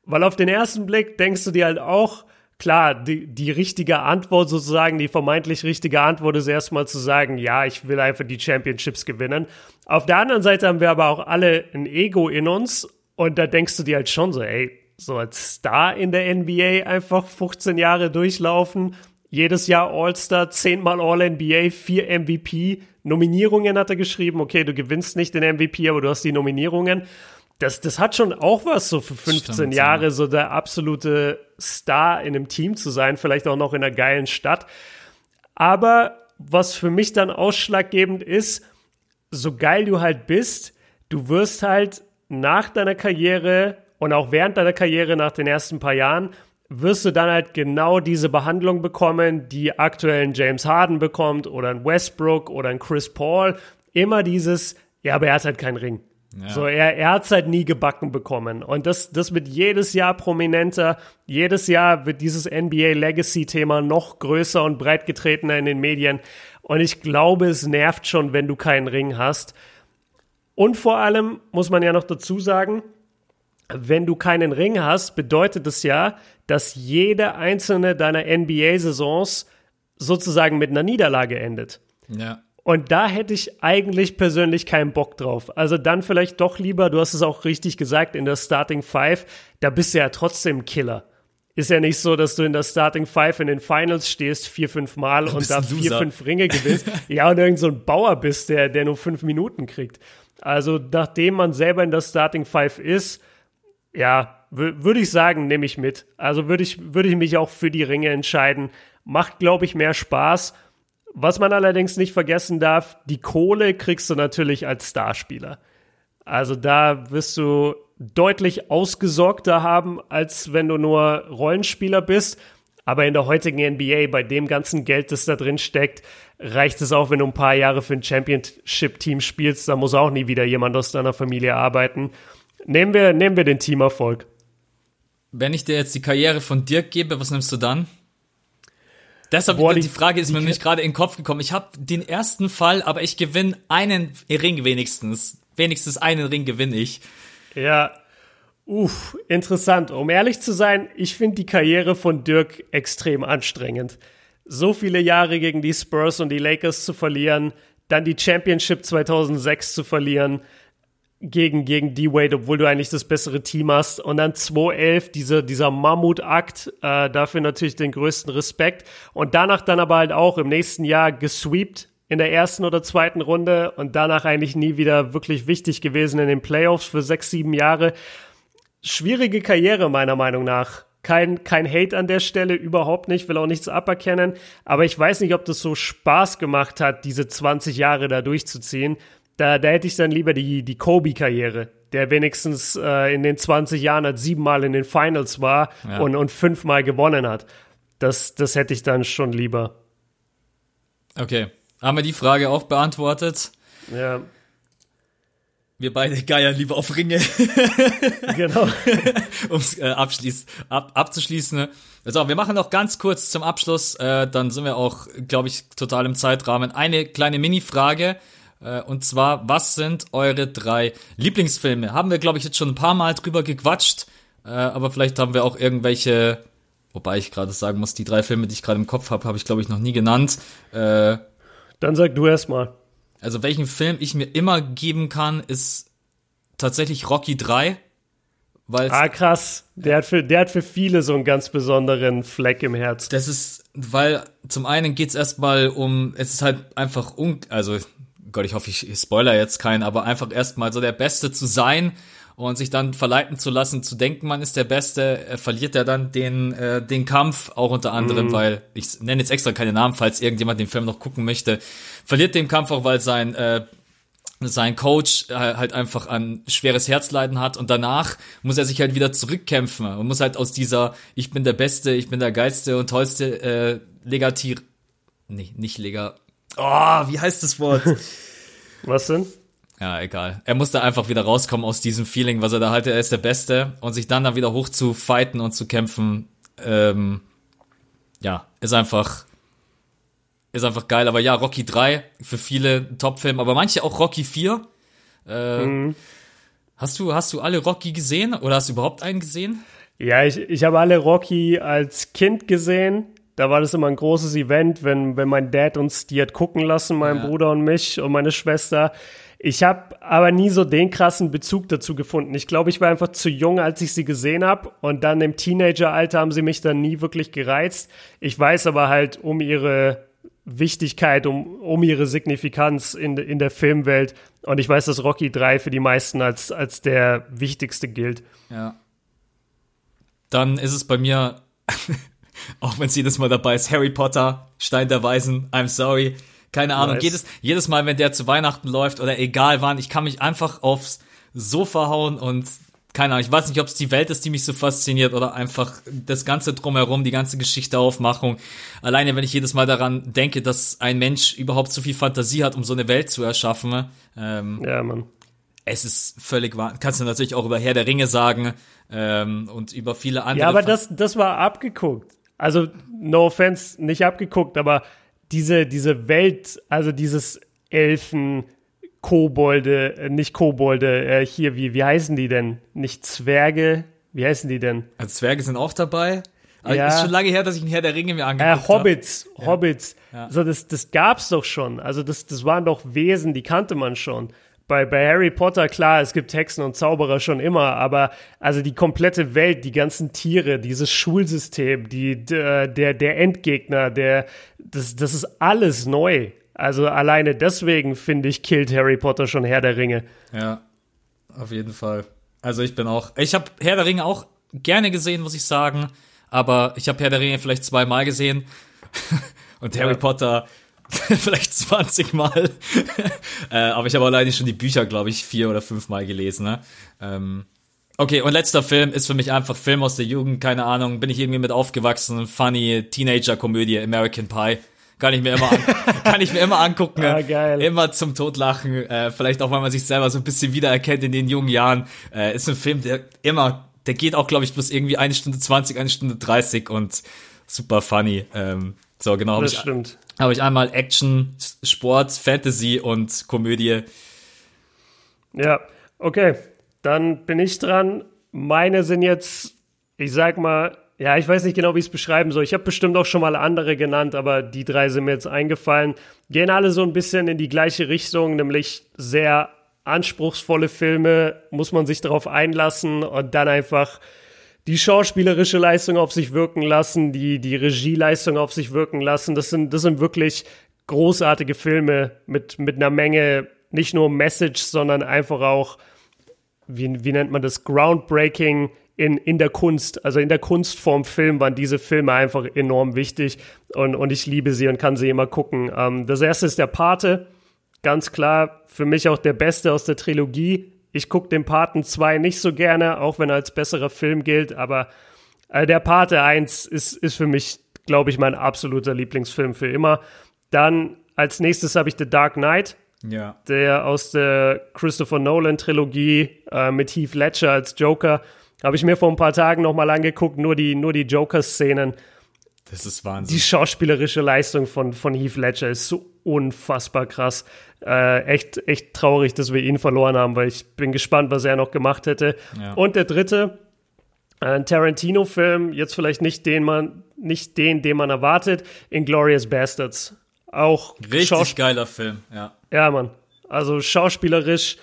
Weil auf den ersten Blick denkst du dir halt auch, klar, die, die richtige Antwort sozusagen, die vermeintlich richtige Antwort ist erstmal zu sagen, ja, ich will einfach die Championships gewinnen. Auf der anderen Seite haben wir aber auch alle ein Ego in uns und da denkst du dir halt schon so, ey, so als Star in der NBA einfach 15 Jahre durchlaufen, jedes Jahr All-Star, zehnmal All-NBA, vier MVP, Nominierungen hat er geschrieben, okay, du gewinnst nicht den MVP, aber du hast die Nominierungen. Das, das hat schon auch was, so für 15 Stimmt, Jahre, ja. so der absolute Star in einem Team zu sein, vielleicht auch noch in einer geilen Stadt. Aber was für mich dann ausschlaggebend ist, so geil du halt bist, du wirst halt nach deiner Karriere und auch während deiner Karriere nach den ersten paar Jahren wirst du dann halt genau diese Behandlung bekommen, die aktuell ein James Harden bekommt oder ein Westbrook oder ein Chris Paul. Immer dieses, ja, aber er hat halt keinen Ring. Ja. So, er, er hat es halt nie gebacken bekommen. Und das, das wird jedes Jahr prominenter. Jedes Jahr wird dieses NBA Legacy-Thema noch größer und breit getretener in den Medien. Und ich glaube, es nervt schon, wenn du keinen Ring hast. Und vor allem muss man ja noch dazu sagen, wenn du keinen Ring hast, bedeutet es ja, dass jede einzelne deiner NBA-Saisons sozusagen mit einer Niederlage endet. Ja. Und da hätte ich eigentlich persönlich keinen Bock drauf. Also dann vielleicht doch lieber, du hast es auch richtig gesagt, in der Starting Five, da bist du ja trotzdem Killer. Ist ja nicht so, dass du in der Starting Five in den Finals stehst, vier, fünf Mal und da vier, fünf Ringe gewinnst. ja, und irgend so ein Bauer bist, der, der nur fünf Minuten kriegt. Also nachdem man selber in der Starting Five ist, ja, würde ich sagen, nehme ich mit. Also würde ich, würde ich mich auch für die Ringe entscheiden. Macht, glaube ich, mehr Spaß. Was man allerdings nicht vergessen darf, die Kohle kriegst du natürlich als Starspieler. Also da wirst du deutlich ausgesorgter haben, als wenn du nur Rollenspieler bist. Aber in der heutigen NBA, bei dem ganzen Geld, das da drin steckt, reicht es auch, wenn du ein paar Jahre für ein Championship-Team spielst. Da muss auch nie wieder jemand aus deiner Familie arbeiten. Nehmen wir, nehmen wir den Teamerfolg. Wenn ich dir jetzt die Karriere von Dirk gebe, was nimmst du dann? Deshalb, Boah, die, die, Frage ist mir nicht gerade in den Kopf gekommen. Ich habe den ersten Fall, aber ich gewinne einen Ring wenigstens. Wenigstens einen Ring gewinne ich. Ja, uff, interessant. Um ehrlich zu sein, ich finde die Karriere von Dirk extrem anstrengend. So viele Jahre gegen die Spurs und die Lakers zu verlieren, dann die Championship 2006 zu verlieren, gegen, gegen D-Wade, obwohl du eigentlich das bessere Team hast. Und dann 2-11, diese, dieser Mammutakt, äh, dafür natürlich den größten Respekt. Und danach dann aber halt auch im nächsten Jahr gesweept in der ersten oder zweiten Runde und danach eigentlich nie wieder wirklich wichtig gewesen in den Playoffs für sechs, sieben Jahre. Schwierige Karriere meiner Meinung nach. Kein, kein Hate an der Stelle, überhaupt nicht, will auch nichts aberkennen. Aber ich weiß nicht, ob das so Spaß gemacht hat, diese 20 Jahre da durchzuziehen. Da, da hätte ich dann lieber die, die Kobe-Karriere, der wenigstens äh, in den 20 Jahren halt siebenmal in den Finals war ja. und, und fünfmal gewonnen hat. Das, das hätte ich dann schon lieber. Okay. Haben wir die Frage auch beantwortet? Ja. Wir beide geiern lieber auf Ringe. genau. um es äh, abschließ, ab, abzuschließen. Also, wir machen noch ganz kurz zum Abschluss, äh, dann sind wir auch, glaube ich, total im Zeitrahmen. Eine kleine Mini-Frage. Äh, und zwar, was sind eure drei Lieblingsfilme? Haben wir, glaube ich, jetzt schon ein paar Mal drüber gequatscht, äh, aber vielleicht haben wir auch irgendwelche, wobei ich gerade sagen muss, die drei Filme, die ich gerade im Kopf habe, habe ich, glaube ich, noch nie genannt. Äh, Dann sag du erst mal. Also, welchen Film ich mir immer geben kann, ist tatsächlich Rocky 3. Weil's, ah, krass. Der hat, für, der hat für viele so einen ganz besonderen Fleck im Herz. Das ist, weil zum einen geht's erstmal um, es ist halt einfach, un, also Gott, ich hoffe, ich spoiler jetzt keinen, aber einfach erstmal so der Beste zu sein und sich dann verleiten zu lassen, zu denken, man ist der Beste, er verliert er dann den, äh, den Kampf, auch unter anderem, mhm. weil, ich nenne jetzt extra keine Namen, falls irgendjemand den Film noch gucken möchte, verliert den Kampf auch, weil sein äh, sein Coach äh, halt einfach ein schweres Herzleiden hat und danach muss er sich halt wieder zurückkämpfen und muss halt aus dieser ich bin der Beste, ich bin der geilste und tollste äh, Legatir nee, nicht Lega Oh, wie heißt das Wort? Was denn? Ja, egal. Er muss da einfach wieder rauskommen aus diesem Feeling, was er da halt, er ist der Beste und sich dann da wieder hoch zu fighten und zu kämpfen, ähm, ja, ist einfach ist einfach geil. Aber ja, Rocky 3 für viele ein Top-Film, aber manche auch Rocky 4. Äh, mhm. Hast du, hast du alle Rocky gesehen oder hast du überhaupt einen gesehen? Ja, ich, ich habe alle Rocky als Kind gesehen. Da war das immer ein großes Event, wenn, wenn mein Dad uns die hat gucken lassen, mein ja. Bruder und mich und meine Schwester. Ich habe aber nie so den krassen Bezug dazu gefunden. Ich glaube, ich war einfach zu jung, als ich sie gesehen habe. Und dann im Teenageralter haben sie mich dann nie wirklich gereizt. Ich weiß aber halt um ihre Wichtigkeit, um, um ihre Signifikanz in, in der Filmwelt. Und ich weiß, dass Rocky 3 für die meisten als, als der wichtigste gilt. Ja. Dann ist es bei mir, auch wenn es jedes Mal dabei ist, Harry Potter, Stein der Weisen, I'm sorry. Keine Ahnung, nice. jedes, jedes Mal, wenn der zu Weihnachten läuft oder egal wann, ich kann mich einfach aufs Sofa hauen und keine Ahnung, ich weiß nicht, ob es die Welt ist, die mich so fasziniert oder einfach das ganze drumherum, die ganze Geschichte Aufmachung. Alleine, wenn ich jedes Mal daran denke, dass ein Mensch überhaupt so viel Fantasie hat, um so eine Welt zu erschaffen. Ähm, ja, Mann. Es ist völlig wahr. Kannst du natürlich auch über Herr der Ringe sagen ähm, und über viele andere. Ja, aber das, das war abgeguckt. Also, no offense, nicht abgeguckt, aber diese, diese Welt, also dieses Elfen, Kobolde, äh, nicht Kobolde, äh, hier, wie, wie heißen die denn? Nicht Zwerge, wie heißen die denn? Also Zwerge sind auch dabei. Aber ja. ist schon lange her, dass ich einen Herr der Ringe mir angeguckt äh, Hobbits, hab. Hobbits. Ja. So, das, das gab's doch schon. Also das, das waren doch Wesen, die kannte man schon. Bei, bei Harry Potter, klar, es gibt Hexen und Zauberer schon immer, aber also die komplette Welt, die ganzen Tiere, dieses Schulsystem, die, der, der Endgegner, der, das, das ist alles neu. Also alleine deswegen, finde ich, killt Harry Potter schon Herr der Ringe. Ja, auf jeden Fall. Also ich bin auch, ich habe Herr der Ringe auch gerne gesehen, muss ich sagen. Aber ich habe Herr der Ringe vielleicht zweimal gesehen. Und Harry ja. Potter vielleicht 20 Mal. äh, aber ich habe alleine schon die Bücher, glaube ich, vier oder fünf Mal gelesen. Ne? Ähm, okay, und letzter Film ist für mich einfach Film aus der Jugend, keine Ahnung, bin ich irgendwie mit aufgewachsen, funny Teenager-Komödie, American Pie. Kann ich mir immer, an, kann ich mir immer angucken. Ah, geil. Immer zum Totlachen. Äh, vielleicht auch, weil man sich selber so ein bisschen wiedererkennt in den jungen Jahren. Äh, ist ein Film, der immer, der geht auch, glaube ich, bloß irgendwie eine Stunde 20, eine Stunde 30 und super funny. Ähm, so, genau. Das ich, stimmt. Habe ich einmal Action, Sport, Fantasy und Komödie. Ja, okay. Dann bin ich dran. Meine sind jetzt, ich sag mal, ja, ich weiß nicht genau, wie ich es beschreiben soll. Ich habe bestimmt auch schon mal andere genannt, aber die drei sind mir jetzt eingefallen. Gehen alle so ein bisschen in die gleiche Richtung, nämlich sehr anspruchsvolle Filme, muss man sich darauf einlassen und dann einfach die schauspielerische Leistung auf sich wirken lassen, die, die Regieleistung auf sich wirken lassen. Das sind, das sind wirklich großartige Filme mit, mit einer Menge, nicht nur Message, sondern einfach auch, wie, wie nennt man das, groundbreaking in, in der Kunst, also in der Kunstform Film waren diese Filme einfach enorm wichtig und, und ich liebe sie und kann sie immer gucken. Ähm, das erste ist der Pate, ganz klar für mich auch der beste aus der Trilogie. Ich gucke den Paten 2 nicht so gerne, auch wenn er als besserer Film gilt, aber äh, der Pate 1 ist, ist für mich, glaube ich, mein absoluter Lieblingsfilm für immer. Dann als nächstes habe ich The Dark Knight. Ja. Der aus der Christopher Nolan Trilogie äh, mit Heath Ledger als Joker. Habe ich mir vor ein paar Tagen nochmal angeguckt, nur die, nur die Joker-Szenen. Das ist Wahnsinn. Die schauspielerische Leistung von, von Heath Ledger ist so unfassbar krass. Äh, echt, echt traurig, dass wir ihn verloren haben, weil ich bin gespannt, was er noch gemacht hätte. Ja. Und der dritte, ein Tarantino-Film, jetzt vielleicht nicht den man, nicht den, den man erwartet, Inglorious Bastards. Auch richtig geiler Film, ja. Ja, Mann. Also schauspielerisch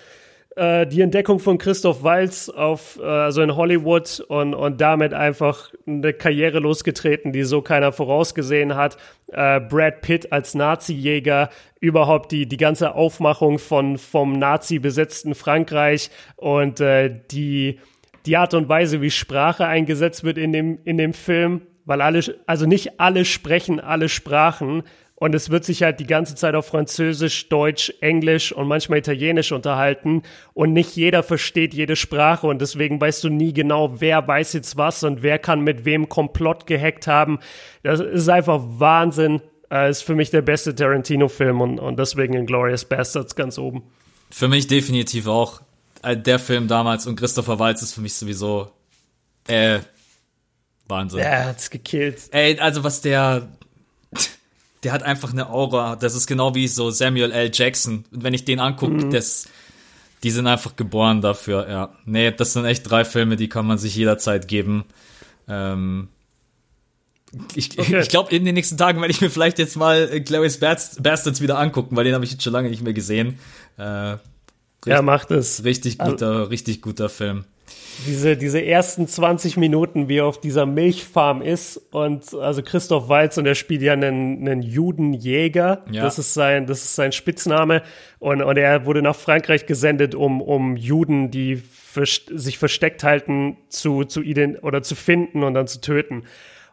äh, die Entdeckung von Christoph Walz auf, äh, also in Hollywood und, und damit einfach eine Karriere losgetreten, die so keiner vorausgesehen hat. Äh, Brad Pitt als Nazi-Jäger, überhaupt die, die ganze Aufmachung von, vom Nazi-besetzten Frankreich und äh, die, die Art und Weise, wie Sprache eingesetzt wird in dem, in dem Film, weil alle, also nicht alle sprechen alle Sprachen, und es wird sich halt die ganze Zeit auf Französisch, Deutsch, Englisch und manchmal Italienisch unterhalten. Und nicht jeder versteht jede Sprache. Und deswegen weißt du nie genau, wer weiß jetzt was und wer kann mit wem Komplott gehackt haben. Das ist einfach Wahnsinn. Das ist für mich der beste Tarantino-Film und, und deswegen in Glorious Bastards ganz oben. Für mich definitiv auch. Äh, der Film damals und Christopher Waltz ist für mich sowieso äh, Wahnsinn. Er hat's gekillt. Ey, also was der der hat einfach eine Aura. Das ist genau wie so Samuel L. Jackson. Und wenn ich den angucke, mhm. das, die sind einfach geboren dafür, ja. Nee, das sind echt drei Filme, die kann man sich jederzeit geben. Ähm, ich, okay. ich glaube, in den nächsten Tagen werde ich mir vielleicht jetzt mal äh, Clarice Bastards wieder angucken, weil den habe ich jetzt schon lange nicht mehr gesehen. Äh, richtig, ja, macht es. Richtig guter, also, richtig guter Film diese, diese ersten 20 Minuten, wie er auf dieser Milchfarm ist und also Christoph Walz und er spielt ja einen, einen Judenjäger. Ja. Das ist sein, das ist sein Spitzname und, und er wurde nach Frankreich gesendet, um, um Juden, die verst sich versteckt halten, zu, zu oder zu finden und dann zu töten.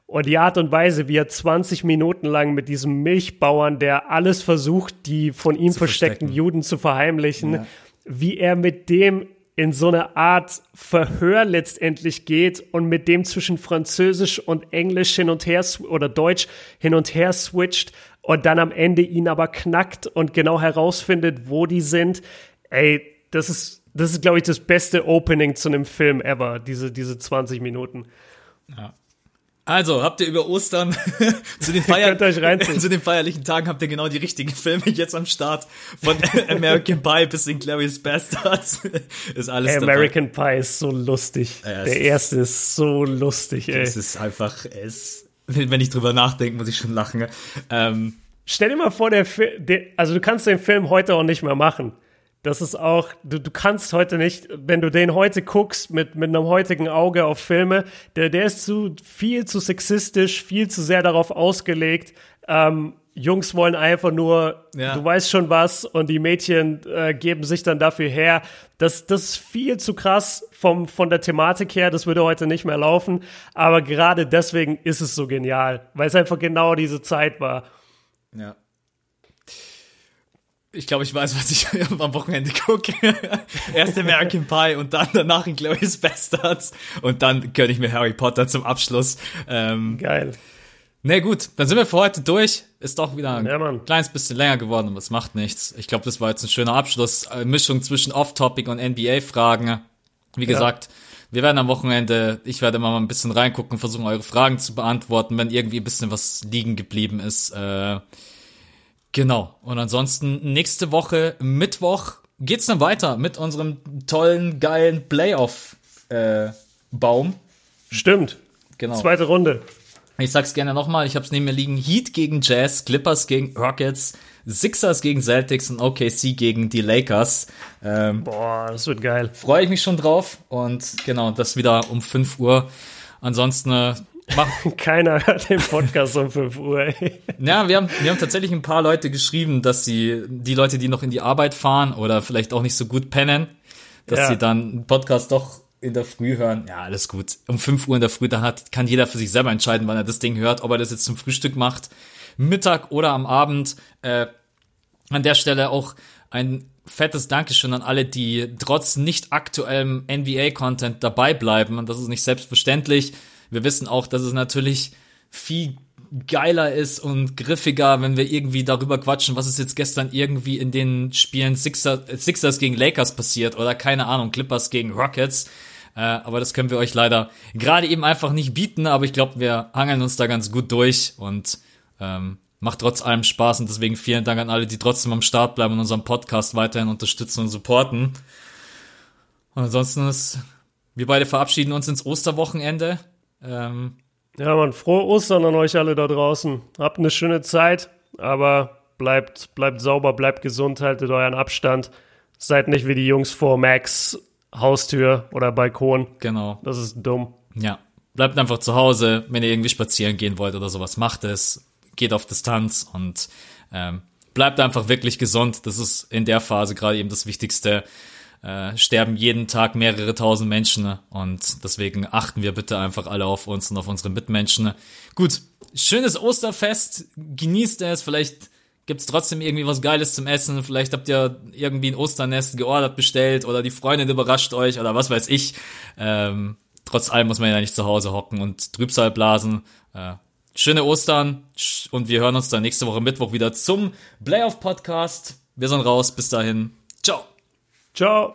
Und die Art und Weise, wie er 20 Minuten lang mit diesem Milchbauern, der alles versucht, die von ihm versteckten Juden zu verheimlichen, ja. wie er mit dem in so eine Art Verhör letztendlich geht und mit dem zwischen Französisch und Englisch hin und her oder Deutsch hin und her switcht und dann am Ende ihn aber knackt und genau herausfindet, wo die sind. Ey, das ist, das ist, glaube ich, das beste Opening zu einem Film ever, diese, diese 20 Minuten. Ja. Also, habt ihr über Ostern zu, den Feier zu den feierlichen Tagen habt ihr genau die richtigen Filme jetzt am Start. Von American Pie bis in Glorious Bastards ist alles ey, American Pie ist so lustig. Ja, Der erste ist so lustig, ey. Es ist einfach, es, wenn ich drüber nachdenke, muss ich schon lachen. Ähm, Stell dir mal vor, der, der, also du kannst den Film heute auch nicht mehr machen. Das ist auch, du, du kannst heute nicht, wenn du den heute guckst mit, mit einem heutigen Auge auf Filme, der, der ist zu viel zu sexistisch, viel zu sehr darauf ausgelegt. Ähm, Jungs wollen einfach nur, ja. du weißt schon was, und die Mädchen äh, geben sich dann dafür her. Das, das ist viel zu krass vom, von der Thematik her, das würde heute nicht mehr laufen. Aber gerade deswegen ist es so genial, weil es einfach genau diese Zeit war. Ja. Ich glaube, ich weiß, was ich am Wochenende gucke. Erst American Pie und dann danach in Glorious Bastards. Und dann gönne ich mir Harry Potter zum Abschluss. Ähm, Geil. Na nee, gut, dann sind wir für heute durch. Ist doch wieder ein ja, kleines bisschen länger geworden, aber es macht nichts. Ich glaube, das war jetzt ein schöner Abschluss. Eine Mischung zwischen Off-Topic und NBA-Fragen. Wie ja. gesagt, wir werden am Wochenende, ich werde mal ein bisschen reingucken, versuchen eure Fragen zu beantworten, wenn irgendwie ein bisschen was liegen geblieben ist. Äh, Genau. Und ansonsten nächste Woche Mittwoch geht's dann weiter mit unserem tollen, geilen Playoff-Baum. Äh, Stimmt. Genau. Zweite Runde. Ich sag's gerne nochmal, ich hab's neben mir liegen. Heat gegen Jazz, Clippers gegen Rockets, Sixers gegen Celtics und OKC gegen die Lakers. Ähm, Boah, das wird geil. Freue ich mich schon drauf. Und genau, das wieder um 5 Uhr. Ansonsten äh, Keiner hört den Podcast um 5 Uhr. Ey. Ja, wir haben, wir haben tatsächlich ein paar Leute geschrieben, dass sie, die Leute, die noch in die Arbeit fahren oder vielleicht auch nicht so gut pennen, dass ja. sie dann einen Podcast doch in der Früh hören. Ja, alles gut. Um 5 Uhr in der Früh, dann hat, kann jeder für sich selber entscheiden, wann er das Ding hört, ob er das jetzt zum Frühstück macht, Mittag oder am Abend. Äh, an der Stelle auch ein fettes Dankeschön an alle, die trotz nicht aktuellem NBA-Content dabei bleiben. Und das ist nicht selbstverständlich. Wir wissen auch, dass es natürlich viel geiler ist und griffiger, wenn wir irgendwie darüber quatschen, was ist jetzt gestern irgendwie in den Spielen Sixers, Sixers gegen Lakers passiert oder keine Ahnung, Clippers gegen Rockets. Äh, aber das können wir euch leider gerade eben einfach nicht bieten, aber ich glaube, wir hangeln uns da ganz gut durch und ähm, macht trotz allem Spaß und deswegen vielen Dank an alle, die trotzdem am Start bleiben und unseren Podcast weiterhin unterstützen und supporten. Und ansonsten ist, wir beide verabschieden uns ins Osterwochenende. Ähm, ja, man, frohe Ostern an euch alle da draußen. Habt eine schöne Zeit, aber bleibt, bleibt sauber, bleibt gesund, haltet euren Abstand. Seid nicht wie die Jungs vor Max Haustür oder Balkon. Genau. Das ist dumm. Ja. Bleibt einfach zu Hause, wenn ihr irgendwie spazieren gehen wollt oder sowas, macht es. Geht auf Distanz und ähm, bleibt einfach wirklich gesund. Das ist in der Phase gerade eben das Wichtigste. Äh, sterben jeden Tag mehrere tausend Menschen und deswegen achten wir bitte einfach alle auf uns und auf unsere Mitmenschen. Gut, schönes Osterfest, genießt es, vielleicht gibt's trotzdem irgendwie was Geiles zum Essen, vielleicht habt ihr irgendwie ein Osternest geordert, bestellt oder die Freundin überrascht euch oder was weiß ich. Ähm, trotz allem muss man ja nicht zu Hause hocken und Trübsal blasen. Äh, schöne Ostern und wir hören uns dann nächste Woche Mittwoch wieder zum Playoff Podcast. Wir sind raus, bis dahin. Ciao. Ciao.